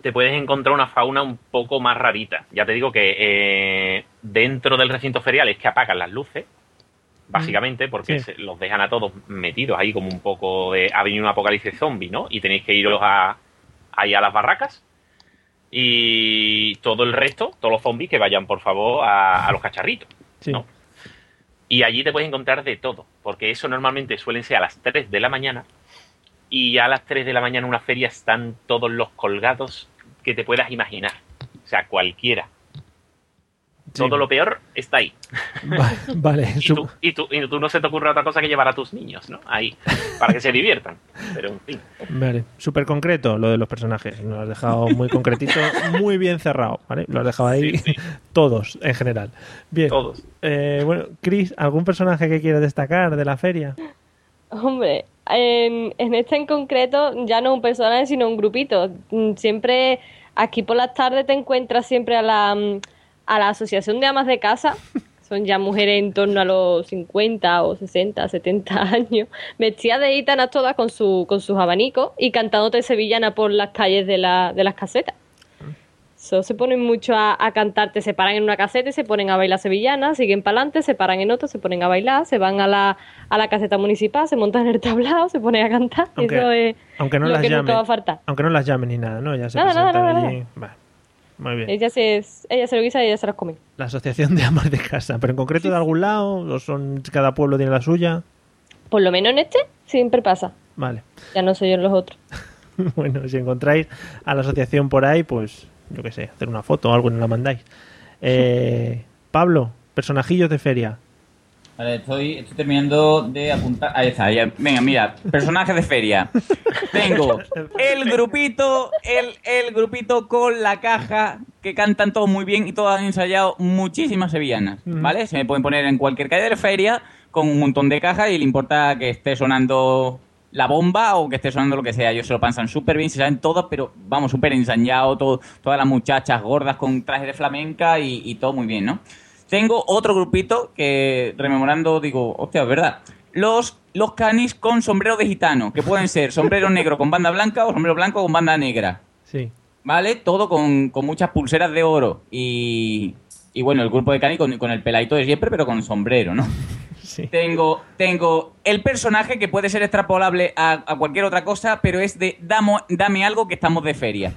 te puedes encontrar una fauna un poco más rarita. Ya te digo que eh, dentro del recinto ferial es que apagan las luces, básicamente, porque Sí. se- los dejan a todos metidos ahí como un poco de... Ha venido un apocalipsis zombie, ¿no? Y tenéis que iros a, ahí a las barracas. Y todo el resto, todos los zombies, que vayan por favor a, a los cacharritos. Sí. ¿no? Y allí te puedes encontrar de todo, porque eso normalmente suelen ser a las 3 de la mañana. Y a las 3 de la mañana en una feria están todos los colgados que te puedas imaginar. O sea, cualquiera. Sí. Todo lo peor está ahí. Va- Vale, Y su- tú, y, tú, y tú no se te ocurre otra cosa que llevar a tus niños, ¿no? Ahí, para que se diviertan. Pero en fin. Vale, súper concreto lo de los personajes. Lo has dejado muy concretito, muy bien cerrado, ¿vale? Lo has dejado ahí todos, en general. Bien. Todos. Eh, bueno, Chris, ¿algún personaje que quieras destacar de la feria? Hombre, en, en este en concreto ya no un personaje, sino un grupito. Mm, Siempre, aquí por las tardes te encuentras siempre a la, mm, a la Asociación de Amas de Casa. Son ya mujeres en torno a los 50 o 60, 70 años, vestidas de gitanas todas con, su, con sus abanicos y cantándote sevillana por las calles de, la, de las casetas. So, se ponen mucho a, a cantarte, se paran en una caseta y se ponen a bailar sevillana, siguen para adelante, se paran en otra, se ponen a bailar, se van a la, a la caseta municipal, se montan en el tablado, se ponen a cantar. Aunque- Eso es Aunque no lo las que llamen. nunca va a faltar. Aunque no las llamen ni nada, ¿no? Ya se Nada, nada, presentan nada, allí. Vale. Muy bien. Ella se, ella se lo guisa y ella se los come. La asociación de amas de casa, pero en concreto de algún lado, o son cada pueblo tiene la suya. Por lo menos en este siempre pasa. Vale. Ya no soy yo en los otros. bueno, si encontráis a la asociación por ahí, pues yo qué sé, hacer una foto o algo y nos la mandáis. Eh, Pablo, personajillos de feria. Vale, estoy, estoy terminando de apuntar. Ahí está, ya. Venga, mira, personajes de feria. Tengo el grupito, el, el grupito con la caja que cantan todos muy bien y todos han ensayado muchísimas sevillanas, ¿vale? Se me pueden poner en cualquier calle de feria con un montón de cajas y le importa que esté sonando la bomba o que esté sonando lo que sea. Ellos se lo pasan súper bien, se saben todas, pero vamos, súper ensañado, todo, todas las muchachas gordas con trajes de flamenca y, y todo muy bien, ¿no? Tengo otro grupito que, rememorando, digo, hostia, es verdad. Los, los canis con sombrero de gitano, que pueden ser sombrero negro con banda blanca o sombrero blanco con banda negra. Sí. ¿Vale? Todo con, con muchas pulseras de oro. Y, y bueno, el grupo de canis con, con el peladito de siempre, pero con sombrero, ¿no? Sí. Tengo, tengo el personaje que puede ser extrapolable a, a cualquier otra cosa, pero es de damo- dame algo que estamos de feria.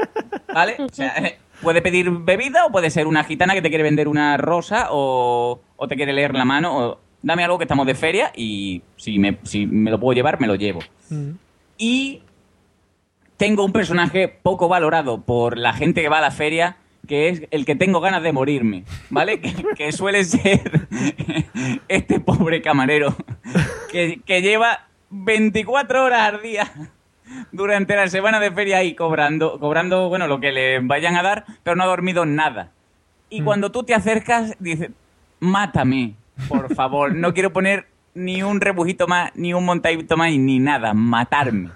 ¿Vale? O sea, puede pedir bebida o puede ser una gitana que te quiere vender una rosa o, o te quiere leer la mano o dame algo que estamos de feria y si me, si me lo puedo llevar, me lo llevo. Mm. Y tengo un personaje poco valorado por la gente que va a la feria, que es el que tengo ganas de morirme, ¿vale? Que, que suele ser este pobre camarero que, que lleva 24 horas al día durante la semana de feria ahí cobrando, cobrando, bueno, lo que le vayan a dar, pero no ha dormido nada. Y cuando tú te acercas, dices, mátame, por favor, no quiero poner ni un rebujito más, ni un montadito más, ni nada, matarme.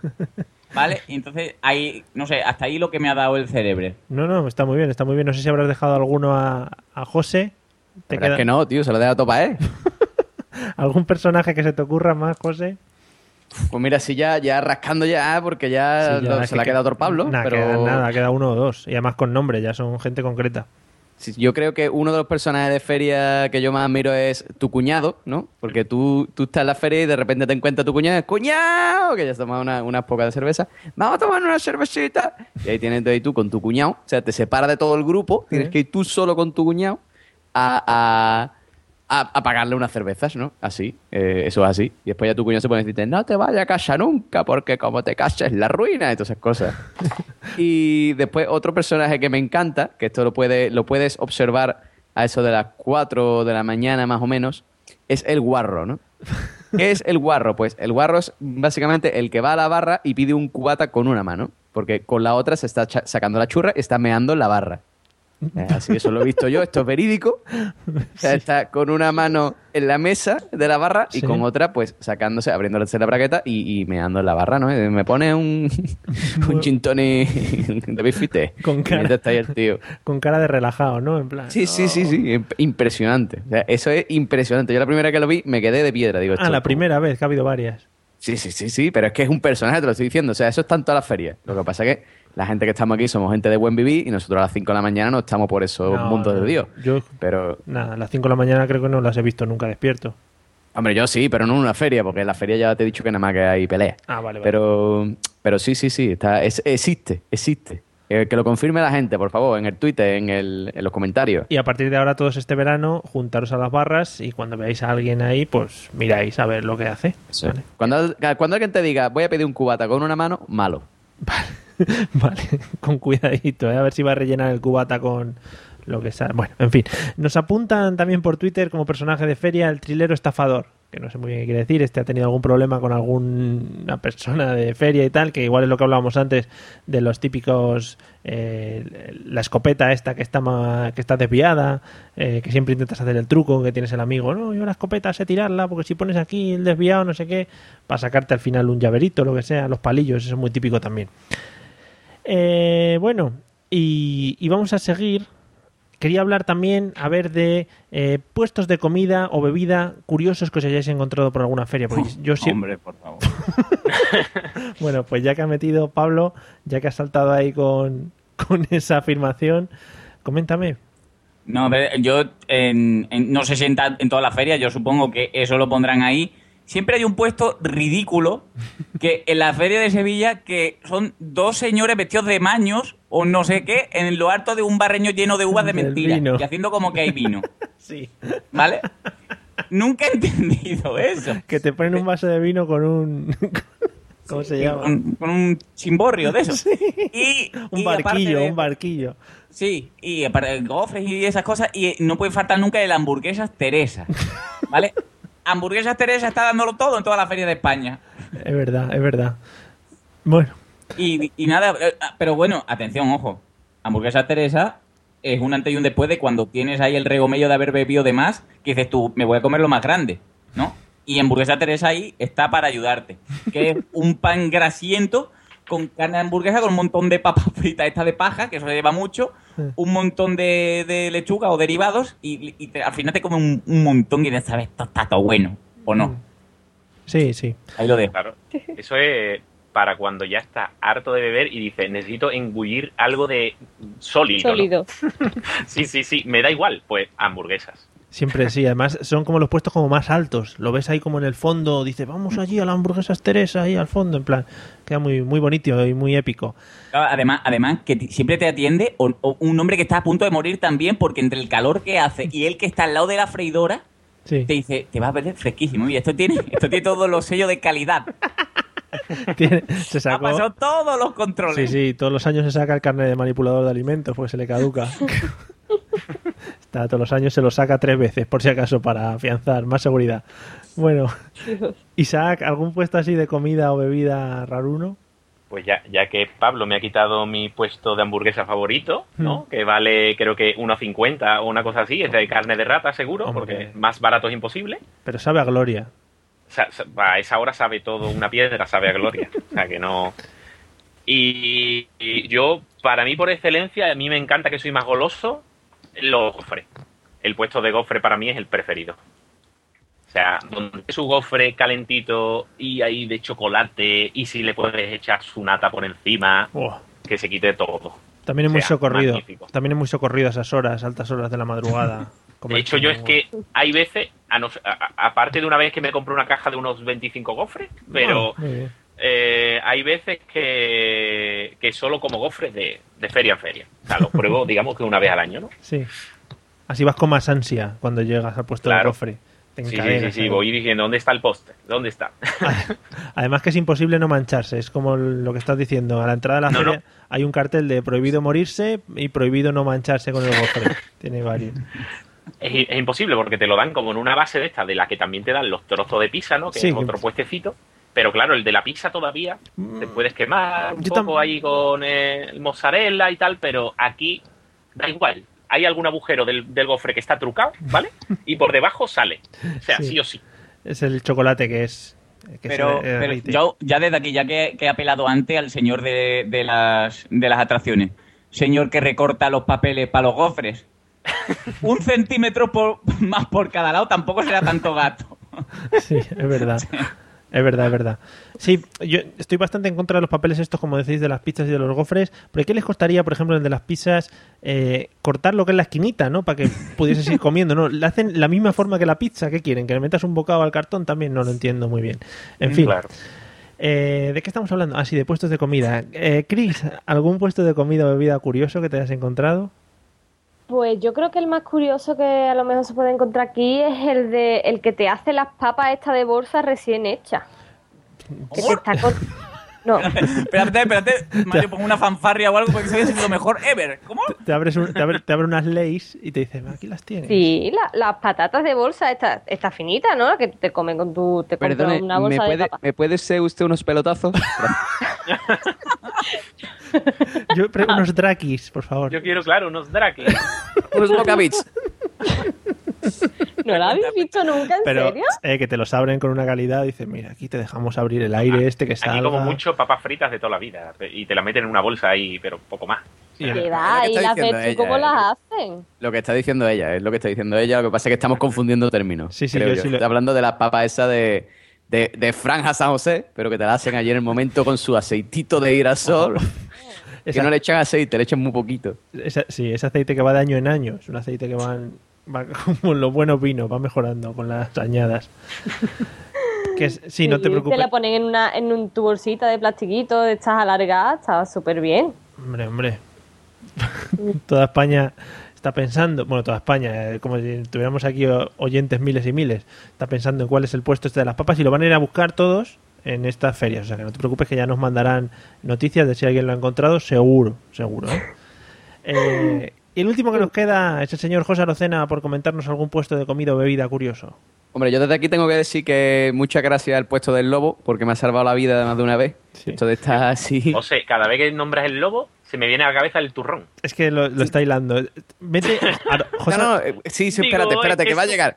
¿Vale? Y entonces ahí, no sé, hasta ahí lo que me ha dado el cerebro. No, no, está muy bien, está muy bien. No sé si habrás dejado alguno a, a José. ¿Te queda es que no, tío, se lo deja topa, ¿eh? ¿Algún personaje que se te ocurra más, José? Pues mira, sí, ya, ya rascando ya, porque ya, Sí, se le ha que- quedado otro Pablo. Nada, pero queda nada, queda uno o dos. Y además con nombre, ya son gente concreta. Sí, yo creo que uno de los personajes de feria que yo más admiro es tu cuñado, ¿no? Porque tú, tú estás en la feria y de repente te encuentras tu cuñado, ¡cuñado! Que ya has tomado una- unas pocas de cerveza. ¡Vamos a tomar una cervecita! Y ahí tienes ahí tú con tu cuñado. O sea, te separa de todo el grupo. Tienes que ir tú solo con tu cuñado a, a, a- a pagarle unas cervezas, ¿no? Así. eh, eso es así. Y después ya tu cuñado se pone a decirte, no te vayas a casa nunca porque como te casas es la ruina y todas esas cosas. Y después otro personaje que me encanta, que esto lo, puede, lo puedes observar a eso de las 4 de la mañana más o menos, es el guarro, ¿no? ¿Qué es el guarro? Pues el guarro es básicamente el que va a la barra y pide un cubata con una mano, porque con la otra se está sacando la churra y está meando la barra. Eh, Así eso lo he visto yo, esto es verídico. O sea, está con una mano en la mesa de la barra y Sí. con otra, pues sacándose, abriéndose la braqueta y, y meando en la barra, ¿no? Eh, Me pone un, un gin tonic de bifite. Con cara. Mientras está ahí el tío. Con cara de relajado, ¿no? En plan. Sí, sí, sí, sí. imp- Impresionante. O sea, eso es impresionante. Yo la primera que lo vi me quedé de piedra. Digo, Ah, la primera vez, que ha habido varias. Sí, sí, sí, sí, pero es que es un personaje, te lo estoy diciendo. O sea, eso está en todas las ferias. Lo que pasa es que la gente que estamos aquí somos gente de buen vivir y nosotros a las 5 de la mañana no estamos por esos No, mundos no. de Dios. Yo, Pero, nada, a las 5 de la mañana creo que no las he visto nunca despierto. hombre, yo sí, pero no en una feria, porque en la feria ya te he dicho que nada más que hay peleas. Ah, vale, vale. Pero, pero sí, sí, sí, está, es- existe, existe. Eh, que lo confirme la gente, por favor, en el Twitter, en, el, en los comentarios. Y a partir de ahora, todos este verano, juntaros a las barras y cuando veáis a alguien ahí, pues miráis a ver lo que hace. Sí. Vale. Cuando, cuando alguien te diga, voy a pedir un cubata con una mano, malo. Vale, con cuidadito, ¿eh? a ver si va a rellenar el cubata con lo que sea. Bueno, en fin. Nos apuntan también por Twitter como personaje de feria el trilero estafador, que no sé muy bien qué quiere decir. Este ha tenido algún problema con alguna persona de feria y tal, que igual es lo que hablábamos antes de los típicos. eh, la escopeta esta que está, ma- que está desviada, eh, que siempre intentas hacer el truco, que tienes el amigo, no, yo la escopeta sé tirarla, porque si pones aquí el desviado, no sé qué, para sacarte al final un llaverito, lo que sea, los palillos, eso es muy típico también. Eh, bueno, y, y vamos a seguir. Quería hablar también, a ver, de eh, puestos de comida o bebida curiosos que os hayáis encontrado por alguna feria. Porque yo Hombre, por favor. bueno, pues ya que ha metido Pablo, ya que ha saltado ahí con, con esa afirmación, coméntame. No, yo en- en- no sé si en, ta- en toda la feria, yo supongo que eso lo pondrán ahí. Siempre hay un puesto ridículo que en la feria de Sevilla que son dos señores vestidos de maños o no sé qué en lo alto de un barreño lleno de uvas de mentira y haciendo como que hay vino. Sí. ¿Vale? Nunca he entendido eso. Que te ponen un vaso de vino con un... ¿Cómo se llama? Con, con un chimborrio de eso. Y, Un y aparte barquillo, de- un barquillo. Sí, y aparte de gofres y esas cosas, y no puede faltar nunca el hamburguesas Teresa. ¿Vale? Hamburguesas Teresa está dándolo todo en toda la feria de España. Es verdad, es verdad. Bueno, Y, y nada, eh, pero bueno, atención, ojo. Hamburguesa Teresa es un antes y un después de cuando tienes ahí el regomello de haber bebido de más, que dices tú, me voy a comer lo más grande, ¿no? Y hamburguesa Teresa ahí está para ayudarte, que es un pan grasiento con carne de hamburguesa con un montón de papas fritas esta de paja, que eso se lleva mucho, un montón de, de lechuga o derivados, y, y te- al final te comes un, un montón y dices, ¿sabes? Esto está todo bueno, ¿o no? sí, sí. Ahí lo dejo. Claro. Eso es para cuando ya está harto de beber y dice, necesito engullir algo de sólido. ¿no? Sólido. Sí, sí, sí, me da igual. Pues hamburguesas. Siempre sí, además son como los puestos como más altos. Lo ves ahí como en el fondo, dice, vamos allí a la hamburguesas Teresa, ahí al fondo, en plan, queda muy, muy bonito y muy épico. Claro, Además, además que siempre te atiende o- o un hombre que está a punto de morir también, porque entre el calor que hace y él que está al lado de la freidora, Sí, te dice, te va a ver fresquísimo. Y esto tiene, esto tiene todos los sellos de calidad. Tiene- se Ha sacó... pasado todos los Sí, controles. sí, todos los años se saca el carnet de manipulador de alimentos, pues se le caduca. Está, todos los años se lo saca tres veces, por si acaso, para afianzar más seguridad. Bueno, Isaac, ¿algún puesto así de comida o bebida raruno? Pues ya, ya que Pablo me ha quitado mi puesto de hamburguesa favorito, ¿no? Mm. Que vale creo que 1,50 o una cosa así, es de carne de rata seguro, Hombre. porque más barato es imposible. Pero sabe a gloria. A esa hora sabe todo, una piedra sabe a gloria. O sea que no. Y, y yo, para mí por excelencia, a mí me encanta que soy más goloso, los gofres. El puesto de gofre para mí es el preferido. O sea, donde su gofre calentito y ahí de chocolate y si le puedes echar su nata por encima, que se quite todo. También es muy O sea, socorrido. magnífico. También es muy socorrido a esas horas, altas horas de la madrugada. De hecho, yo es que hay veces, aparte de una vez que me compré una caja de unos 25 gofres, pero Ah, muy bien. Eh, hay veces que, que solo como gofres de, de feria en feria. O sea, los pruebo, digamos que una vez al año, ¿no? Sí. Así vas con más ansia cuando llegas al puesto de Claro. cofre. Te Sí, sí, sí, voy diciendo, ¿dónde está el póster? ¿Dónde está? Además que es imposible no mancharse, es como lo que estás diciendo. A la entrada de la No, feria no. hay un cartel de prohibido morirse y prohibido no mancharse con el gofre. Tiene varios. Es, es imposible porque te lo dan como en una base de esta, de la que también te dan los trozos de pizza, ¿no? Que Sí, es otro puestecito. Pero claro, el de la pizza todavía te puedes quemar un Yo poco ahí con el mozzarella y tal, pero aquí da igual. Hay algún agujero del, del gofre que está trucado, ¿vale? Y por debajo sale. O sea, Sí. sí, o sí. Es el chocolate que es. Que Pero, se pero yo, ya desde aquí, ya que, que he apelado antes al señor de, de las, de las atracciones, señor que recorta los papeles para los gofres, un centímetro por, más por cada lado tampoco será tanto gato. Sí, es verdad. Es verdad, es verdad. Sí, yo estoy bastante en contra de los papeles estos, como decís, de las pizzas y de los gofres. Pero ¿qué les costaría, por ejemplo, el de las pizzas, eh, cortar lo que es la esquinita, ¿no? Para que pudieses ir comiendo, ¿no? Le hacen la misma forma que la pizza. ¿Qué quieren? ¿Que le metas un bocado al cartón? También no lo entiendo muy bien. En fin. Claro. Eh, ¿De qué estamos hablando? Ah, sí, de puestos de comida. Eh, Chris, ¿algún puesto de comida o bebida curioso que te hayas encontrado? Pues yo creo que el más curioso que a lo mejor se puede encontrar aquí es el de el que te hace las papas esta de bolsa recién hechas. Que te está No, espérate, espérate, Mario, pongo una fanfarria o algo porque eso es lo mejor ever. ¿Cómo? Te abres, un- te abre, te abre unas leys y te dice, aquí las tienes. sí, la- las patatas de bolsa esta, esta finita, ¿no? Que te comen con tu te Perdone, una ¿me bolsa de puede. ¿me puede ser usted unos pelotazos? Yo, unos drakis, por favor. Yo quiero, claro, unos draki. unos bocabits. ¿No la habéis visto nunca, en Pero serio? eh, que te los abren con una calidad, dice, mira, aquí te dejamos abrir el aire este que salga. Aquí como mucho papas fritas de toda la vida. Y te las meten en una bolsa ahí, pero poco más. Y- que y está las ella, cómo eh. las hacen. Lo que está diciendo ella, es lo que está diciendo ella. Lo que pasa es que estamos confundiendo términos. Sí, sí, yo yo. sí lo- Está hablando de las papas esas de, de, de Franja San José, pero que te la hacen allí en el momento con su aceitito de girasol. que Esa- no le echan aceite, le echan muy poquito. esa- sí, ese aceite que va de año en año. Es un aceite que va, en- va como los buenos vinos, va mejorando con las añadas. que sí, no te Te preocupes. la ponen en, una, en un, tu bolsita de plastiquito de estas alargadas, está súper bien. Hombre, hombre. toda España está pensando, bueno, toda España, eh, como si tuviéramos aquí oyentes miles y miles, está pensando en cuál es el puesto este de las papas y lo van a ir a buscar todos en estas ferias. O sea, que no te preocupes que ya nos mandarán noticias de si alguien lo ha encontrado, seguro, seguro. ¿eh? Eh, y el último que nos queda es el señor José Arocena por comentarnos algún puesto de comida o bebida curioso. Hombre, yo desde aquí tengo que decir que muchas gracias al puesto del lobo, porque me ha salvado la vida más de una vez. Sí. Esto de estar así. José, cada vez que nombras el lobo, se me viene a la cabeza el turrón. Es que lo, lo está hilando. Vete, José, No, no, eh, sí, sí, espérate, espérate, es que que va a llegar.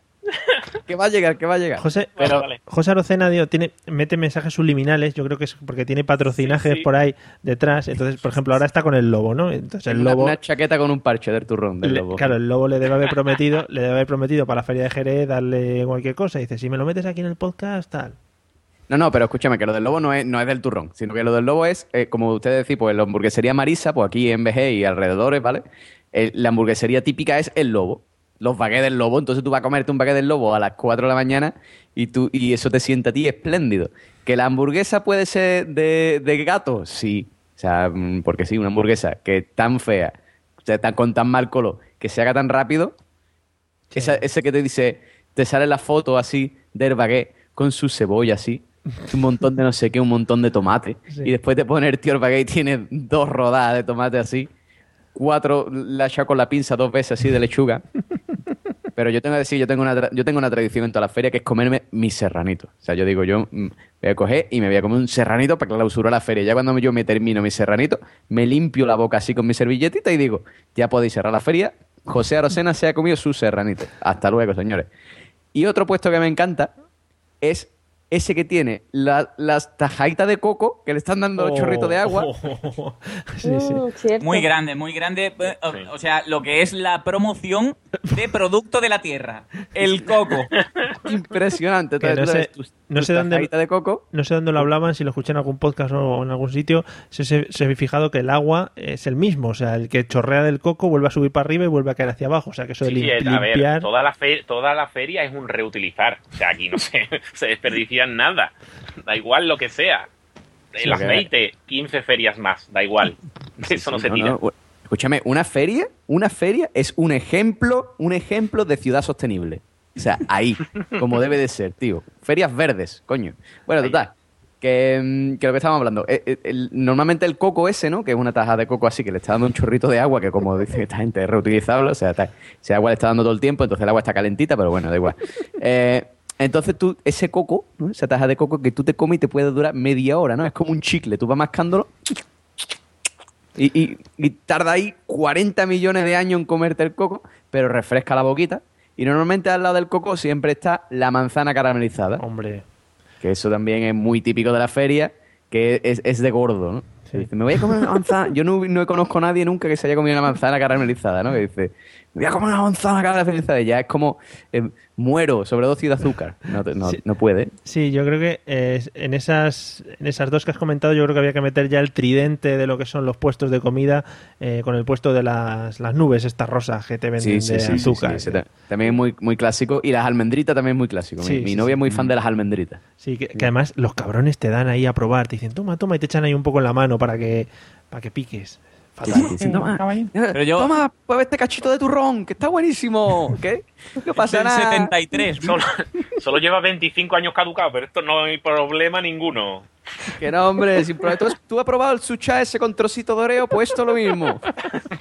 Que va a llegar, que va a llegar. José, Bueno, pero vale. José Arocena tiene, mete mensajes subliminales, yo creo que es porque tiene patrocinajes Sí, sí. por ahí detrás. Entonces, por ejemplo, ahora está con el lobo, ¿no? Entonces el Una- lobo. Una, chaqueta con un parche del turrón del le- lobo. claro, el lobo le debe haber prometido, le debe haber prometido para la feria de Jerez darle cualquier cosa. Y dice, si me lo metes aquí en el podcast, tal. No, no, pero escúchame, que lo del lobo no es, no es del turrón, sino que lo del lobo es, eh, como ustedes decís, pues la hamburguesería Marisa, pues aquí en BG y alrededores, ¿vale? Eh, la hamburguesería típica es el lobo, los baguettes del lobo, entonces tú vas a comerte un baguette del lobo a las 4 de la mañana y, tú, y eso te sienta a ti espléndido. ¿Que la hamburguesa puede ser de, de gato? Sí, o sea, mm, porque sí, una hamburguesa que es tan fea, o sea, tan, con tan mal color, que se haga tan rápido, esa- ese que te dice, te sale la foto así del baguette con su cebolla así, un montón de no sé qué, un montón de tomate. Sí. Y después te pone el tío el baguette y tiene dos rodadas de tomate así, cuatro la echa con la pinza dos veces así de lechuga. Pero yo tengo que decir, yo tengo una, yo tengo una tradición en toda la feria que es comerme mis serranitos. O sea, yo digo, yo mm, voy a coger y me voy a comer un serranito para clausurar la feria. Ya cuando yo me termino mi serranito, me limpio la boca así con mi servilletita y digo, ya podéis cerrar la feria. José Arocena se ha comido su serranito. Hasta luego, señores. Y otro puesto que me encanta es ese que tiene la- las tajaditas de coco que le están dando chorritos de agua. sí, sí. Mm, cierto. Muy grande, muy grande. eh, o- Sí. O sea, lo que es la promoción de producto de la tierra. El coco. Impresionante. Que no sé- tus- no tus sé dónde- de coco. No sé dónde lo hablaban, si lo escuché en algún podcast o en algún sitio, se, se, se he fijado que el agua es el mismo, o sea, el que chorrea del coco vuelve a subir para arriba y vuelve a caer hacia abajo, o sea, que eso de Sí, sí, lim- a ver, limpiar... toda la, fe- toda la feria es un reutilizar. O sea, aquí no se, se nada. Da igual lo que sea. El aceite, 15 ferias más, da igual. Eso no se tira. Escúchame, una feria, una feria es un ejemplo, un ejemplo de ciudad sostenible. O sea, ahí, como debe de ser, tío. Ferias verdes, coño. Bueno, total. Que, mm, que lo que estábamos hablando. eh, eh, el- normalmente el coco ese, ¿no? Que es una taja de coco así, que le está dando un chorrito de agua, que como dice esta gente es reutilizable, o sea, está- ese agua le está dando todo el tiempo, entonces el agua está calentita, pero bueno, da igual. Eh, entonces tú, ese coco, ¿no? esa taja de coco que tú te comes y te puede durar media hora, ¿no? Es como un chicle, tú vas mascándolo y, y- y tarda ahí 40 millones de años en comerte el coco, pero refresca la boquita. Y normalmente al lado del coco siempre está la manzana caramelizada, Hombre, que eso también es muy típico de la feria, que es, es de gordo, ¿no? Sí. Dice, me voy a comer una manzana. Yo no, no conozco a nadie nunca que se haya comido una manzana caramelizada, ¿no? Que dice, voy a comer una manzana caramelizada. Y ya es como, eh, muero, sobredosis de azúcar. No, no, Sí. no puede. sí, yo creo que eh, en, esas, en esas dos que has comentado, yo creo que había que meter ya el tridente de lo que son los puestos de comida eh, con el puesto de las, las nubes, estas rosas que te venden Sí, de sí, sí, azúcar. también es muy, muy clásico. Y las almendritas también es muy clásico. Mi- novia es muy fan de las almendritas. Sí, que, que además los cabrones te dan ahí a probar, te dicen, toma, toma, y te echan ahí un poco en la mano para que, para que piques. Fatal. sí, sí, toma, Pero yo- toma, este cachito de turrón, que está buenísimo. ¿Qué? No pasa nada. 73. Solo, solo lleva 25 años caducado, pero esto no hay problema ninguno. Que no, hombre, sin problema. ¿Tú, has- tú has probado el sucha ese con trocito de oreo, pues esto lo mismo.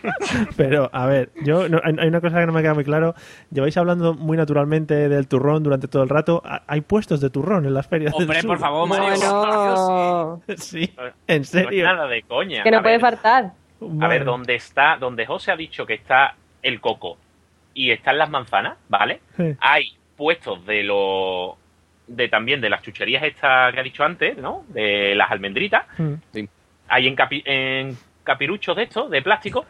Pero, a ver, yo no- hay una cosa que no me queda muy claro. Lleváis hablando muy naturalmente del turrón durante todo el rato. Ha- Hay puestos de turrón en las ferias del Hombre, sur. por favor, Mario. Bueno, Sí, en No es serio. nada de coña. que no A puede ver, faltar. A ver, donde está, donde José ha dicho que está el coco y están las manzanas, ¿vale? Sí. Hay puestos de los de también de las chucherías estas que ha dicho antes, ¿no? De las almendritas. Hay en, capi- en capiruchos de estos, de plástico,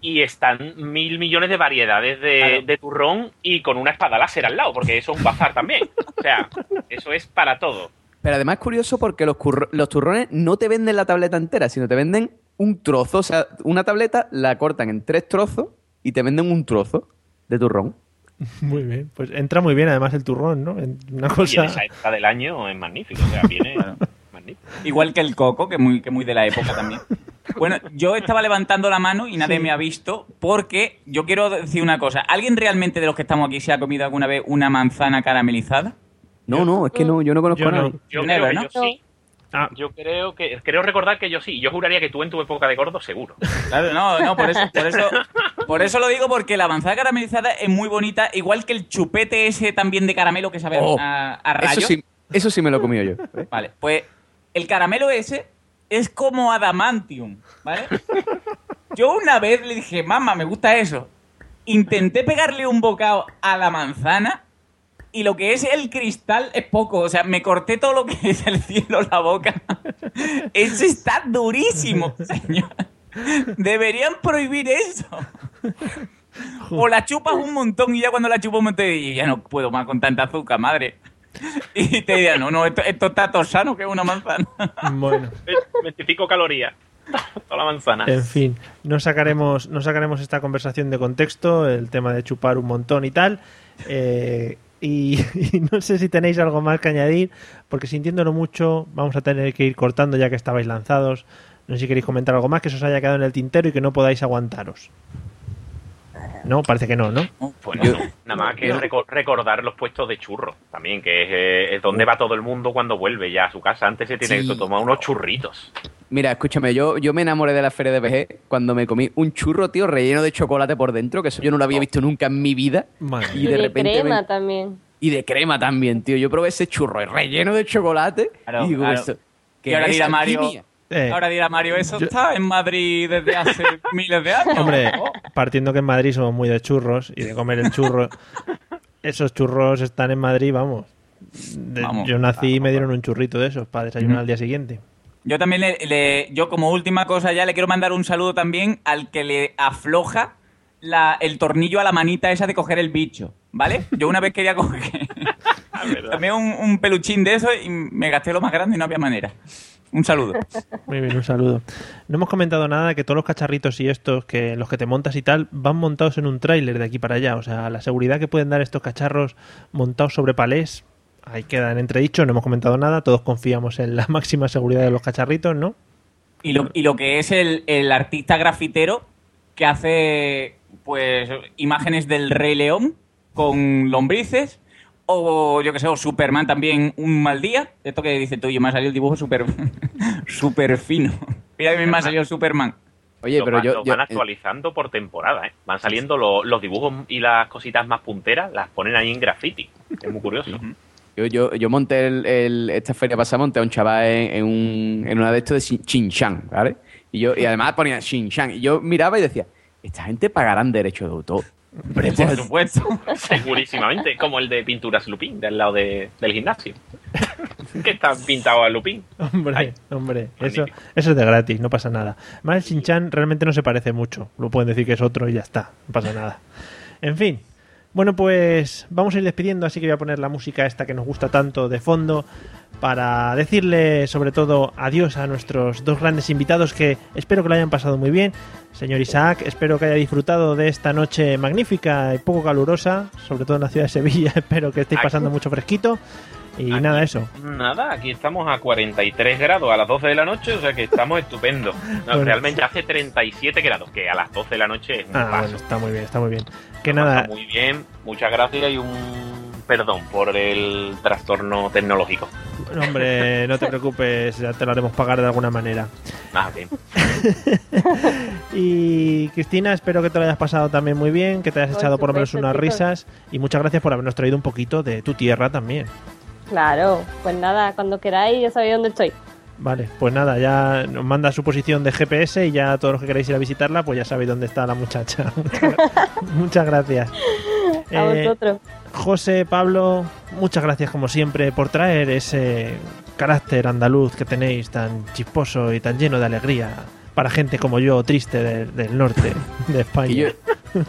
y están mil millones de variedades de, Claro. de turrón y con una espada láser al lado, porque eso es un bazar también. O sea, eso es para todo. Pero además es curioso porque los, curro- los turrones no te venden la tableta entera, sino te venden un trozo. O sea, una tableta la cortan en tres trozos y te venden un trozo de turrón. Muy bien. Pues entra muy bien además el turrón, ¿no? Una Y en cosa... esa época del año es magnífico. O sea, viene magnífico. Igual que el coco, que es muy, que muy de la época también. Bueno, yo estaba levantando la mano y nadie Sí. me ha visto porque yo quiero decir una cosa. ¿Alguien realmente de los que estamos aquí se ha comido alguna vez una manzana caramelizada? No, no, es que no, yo no conozco Yo a no. Yo Never, creo que ¿no? yo sí. Ah, Yo creo que. Creo recordar que yo sí. Yo juraría que tú en tu época de gordo, seguro. Claro, no, no, por eso, por eso, por eso lo digo porque la manzana caramelizada es muy bonita, igual que el chupete ese también de caramelo que sabe Oh, a, a rayo. Eso sí, eso sí me lo he comido yo. ¿eh? Vale, pues el caramelo ese es como adamantium, ¿vale? Yo una vez le dije, mamá, me gusta eso. Intenté pegarle un bocado a la manzana y lo que es el cristal es poco. O sea, me corté todo lo que es el cielo la boca. Eso está durísimo, señor. Deberían prohibir eso. O la chupas un montón y ya cuando la chupas un montón y ya no puedo más con tanta azúcar, madre. Y te dirán, no, no, esto, esto está tosano que es una manzana. bueno. 25 calorías. Toda la manzana. En fin, no sacaremos, no sacaremos esta conversación de contexto, el tema de chupar un montón y tal. eh, y, y no sé si tenéis algo más que añadir, porque sintiéndolo mucho, vamos a tener que ir cortando ya que estabais lanzados. No sé si queréis comentar algo más que se os haya quedado en el tintero y que no podáis aguantaros. No, parece que no, ¿no? Pues Yo- no, nada más que reco- recordar los puestos de churros también, que es, eh, es donde va todo el mundo cuando vuelve ya a su casa. Antes se tiene Sí. que tomar unos churritos. Mira, escúchame, yo, yo me enamoré de la feria de VG cuando me comí un churro, tío, relleno de chocolate por dentro, que eso yo no lo había visto nunca en mi vida. Y Y de de, repente crema también. Y de crema también, tío. Yo probé ese churro relleno de chocolate Claro, y digo, claro. esto, Y ahora dirá Mario? Eh, ahora dirá Mario, eso yo- está en Madrid desde hace miles de años. Hombre, Oh. partiendo que en Madrid somos muy de churros y de comer el churro, esos churros están en Madrid, vamos. De- Vamos, yo nací y me dieron un churrito de esos para desayunar al día siguiente. Yo también le, le- yo como última cosa ya le quiero mandar un saludo también al que le afloja la- el tornillo a la manita esa de coger el bicho, ¿vale? Yo una vez quería coger también un, un peluchín de eso y me gasté lo más grande y no había manera. Un saludo. Muy bien, un saludo. No hemos comentado nada de que todos los cacharritos y estos, que los que te montas y tal, van montados en un tráiler de aquí para allá. O sea, la seguridad que pueden dar estos cacharros montados sobre palés, ahí queda en entredicho, no hemos comentado nada, todos confiamos en la máxima seguridad de los cacharritos, ¿no? Y lo, y lo que es el, el artista grafitero que hace pues imágenes del Rey León con lombrices o yo que sé, o Superman también un mal día. Esto que dice tú, yo me ha salido el dibujo súper súper fino. Mira que me ha salido Superman. Oye, Lo pero van- yo, lo yo- van actualizando por temporada, ¿eh? Van saliendo lo- los dibujos y las cositas más punteras, las ponen ahí en graffiti. Es muy curioso. yo, yo, yo monté el, el- esta feria pasada, monté a un chaval en, en un, en una de estos de Shin- Xinjiang, ¿vale? Y, yo, y además ponía Xinjiang. Y yo miraba y decía, esta gente pagarán derechos de autor. Hombre, por supuesto. Segurísimamente, como el de Pinturas Lupín, del lado de- del gimnasio. que está pintado a Lupín. Hombre, Ay, hombre, eso, eso es de gratis, no pasa nada. Más el Shinchan realmente no se parece mucho. Lo pueden decir que es otro y ya está, no pasa nada. En fin. Bueno, pues vamos a ir despidiendo, así que voy a poner la música esta que nos gusta tanto de fondo para decirle sobre todo adiós a nuestros dos grandes invitados que espero que lo hayan pasado muy bien. Señor Isaac, espero que haya disfrutado de esta noche magnífica y poco calurosa, sobre todo en la ciudad de Sevilla. espero que estéis pasando mucho fresquito. Y Aquí. nada, eso. Nada, aquí estamos a 43 grados a las 12 de la noche, o sea que estamos estupendos. No, Bueno. Realmente hace 37 grados, que a las 12 de la noche es un Ah, paso. bueno, está muy bien, está muy bien. Que nada, Muy bien, muchas gracias y un perdón por el trastorno tecnológico. Hombre, no te preocupes, ya te lo haremos pagar de alguna manera. Nada, bien. Y Cristina, espero que te lo hayas pasado también muy bien, que te hayas echado por lo menos unas risas y muchas gracias por habernos traído un poquito de tu tierra también. Claro, pues nada, cuando queráis ya sabéis dónde estoy. Vale, pues nada, ya nos manda su posición de GPS y ya todos los que queráis ir a visitarla, pues ya sabéis dónde está la muchacha. Muchas, muchas gracias. A Eh, vosotros. José, Pablo, muchas gracias como siempre por traer ese carácter andaluz que tenéis tan chisposo y tan lleno de alegría para gente como yo, triste de- del norte de España. Yo,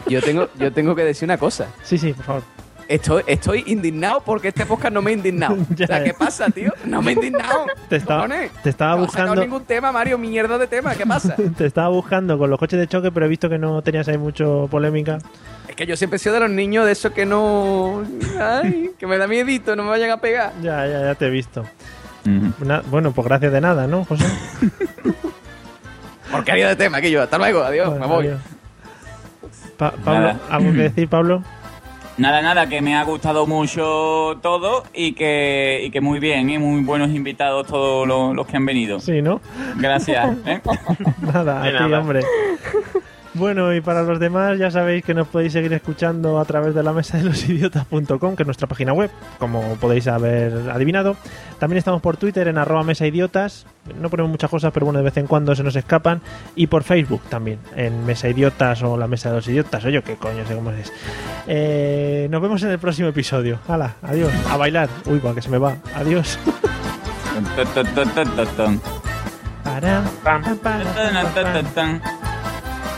yo, tengo, yo tengo que decir una cosa. Sí, sí, por favor. Estoy, estoy indignado porque este podcast no me ha indignado. Ya. o sea, ¿qué pasa, tío? No me he indignado. Te estaba, te estaba No buscando. ningún tema, Mario. Mierda de tema. ¿Qué pasa? Te estaba buscando con los coches de choque, pero he visto que no tenías ahí mucho polémica. Que yo siempre he sido de los niños de esos que no... Ay, que me da miedito, no me vayan a pegar. Ya, ya, ya te he visto. Bueno, pues gracias de nada, ¿no, José? Porquería de tema, que yo. Hasta luego, adiós, Bueno, me voy. adiós. Pa- Pablo, Nada. ¿algo que decir, Pablo? Nada, nada, que me ha gustado mucho todo y que, y que muy bien, ¿eh? muy buenos invitados todos los, los que han venido. Sí, ¿no? Gracias. ¿eh? Nada, a ti, nada. hombre. Bueno, y para los demás ya sabéis que nos podéis seguir escuchando a través de la mesa de los idiotas.com, que es nuestra página web, como podéis haber adivinado. También estamos por Twitter en arroba mesa idiotas. No ponemos muchas cosas, pero bueno, de vez en cuando se nos escapan. Y por Facebook también, en Mesa Idiotas o la Mesa de los Idiotas, o yo qué coño sé cómo es. Eh, nos vemos en el próximo episodio. Hala, adiós. A bailar. Uy, va, que se me va. Adiós.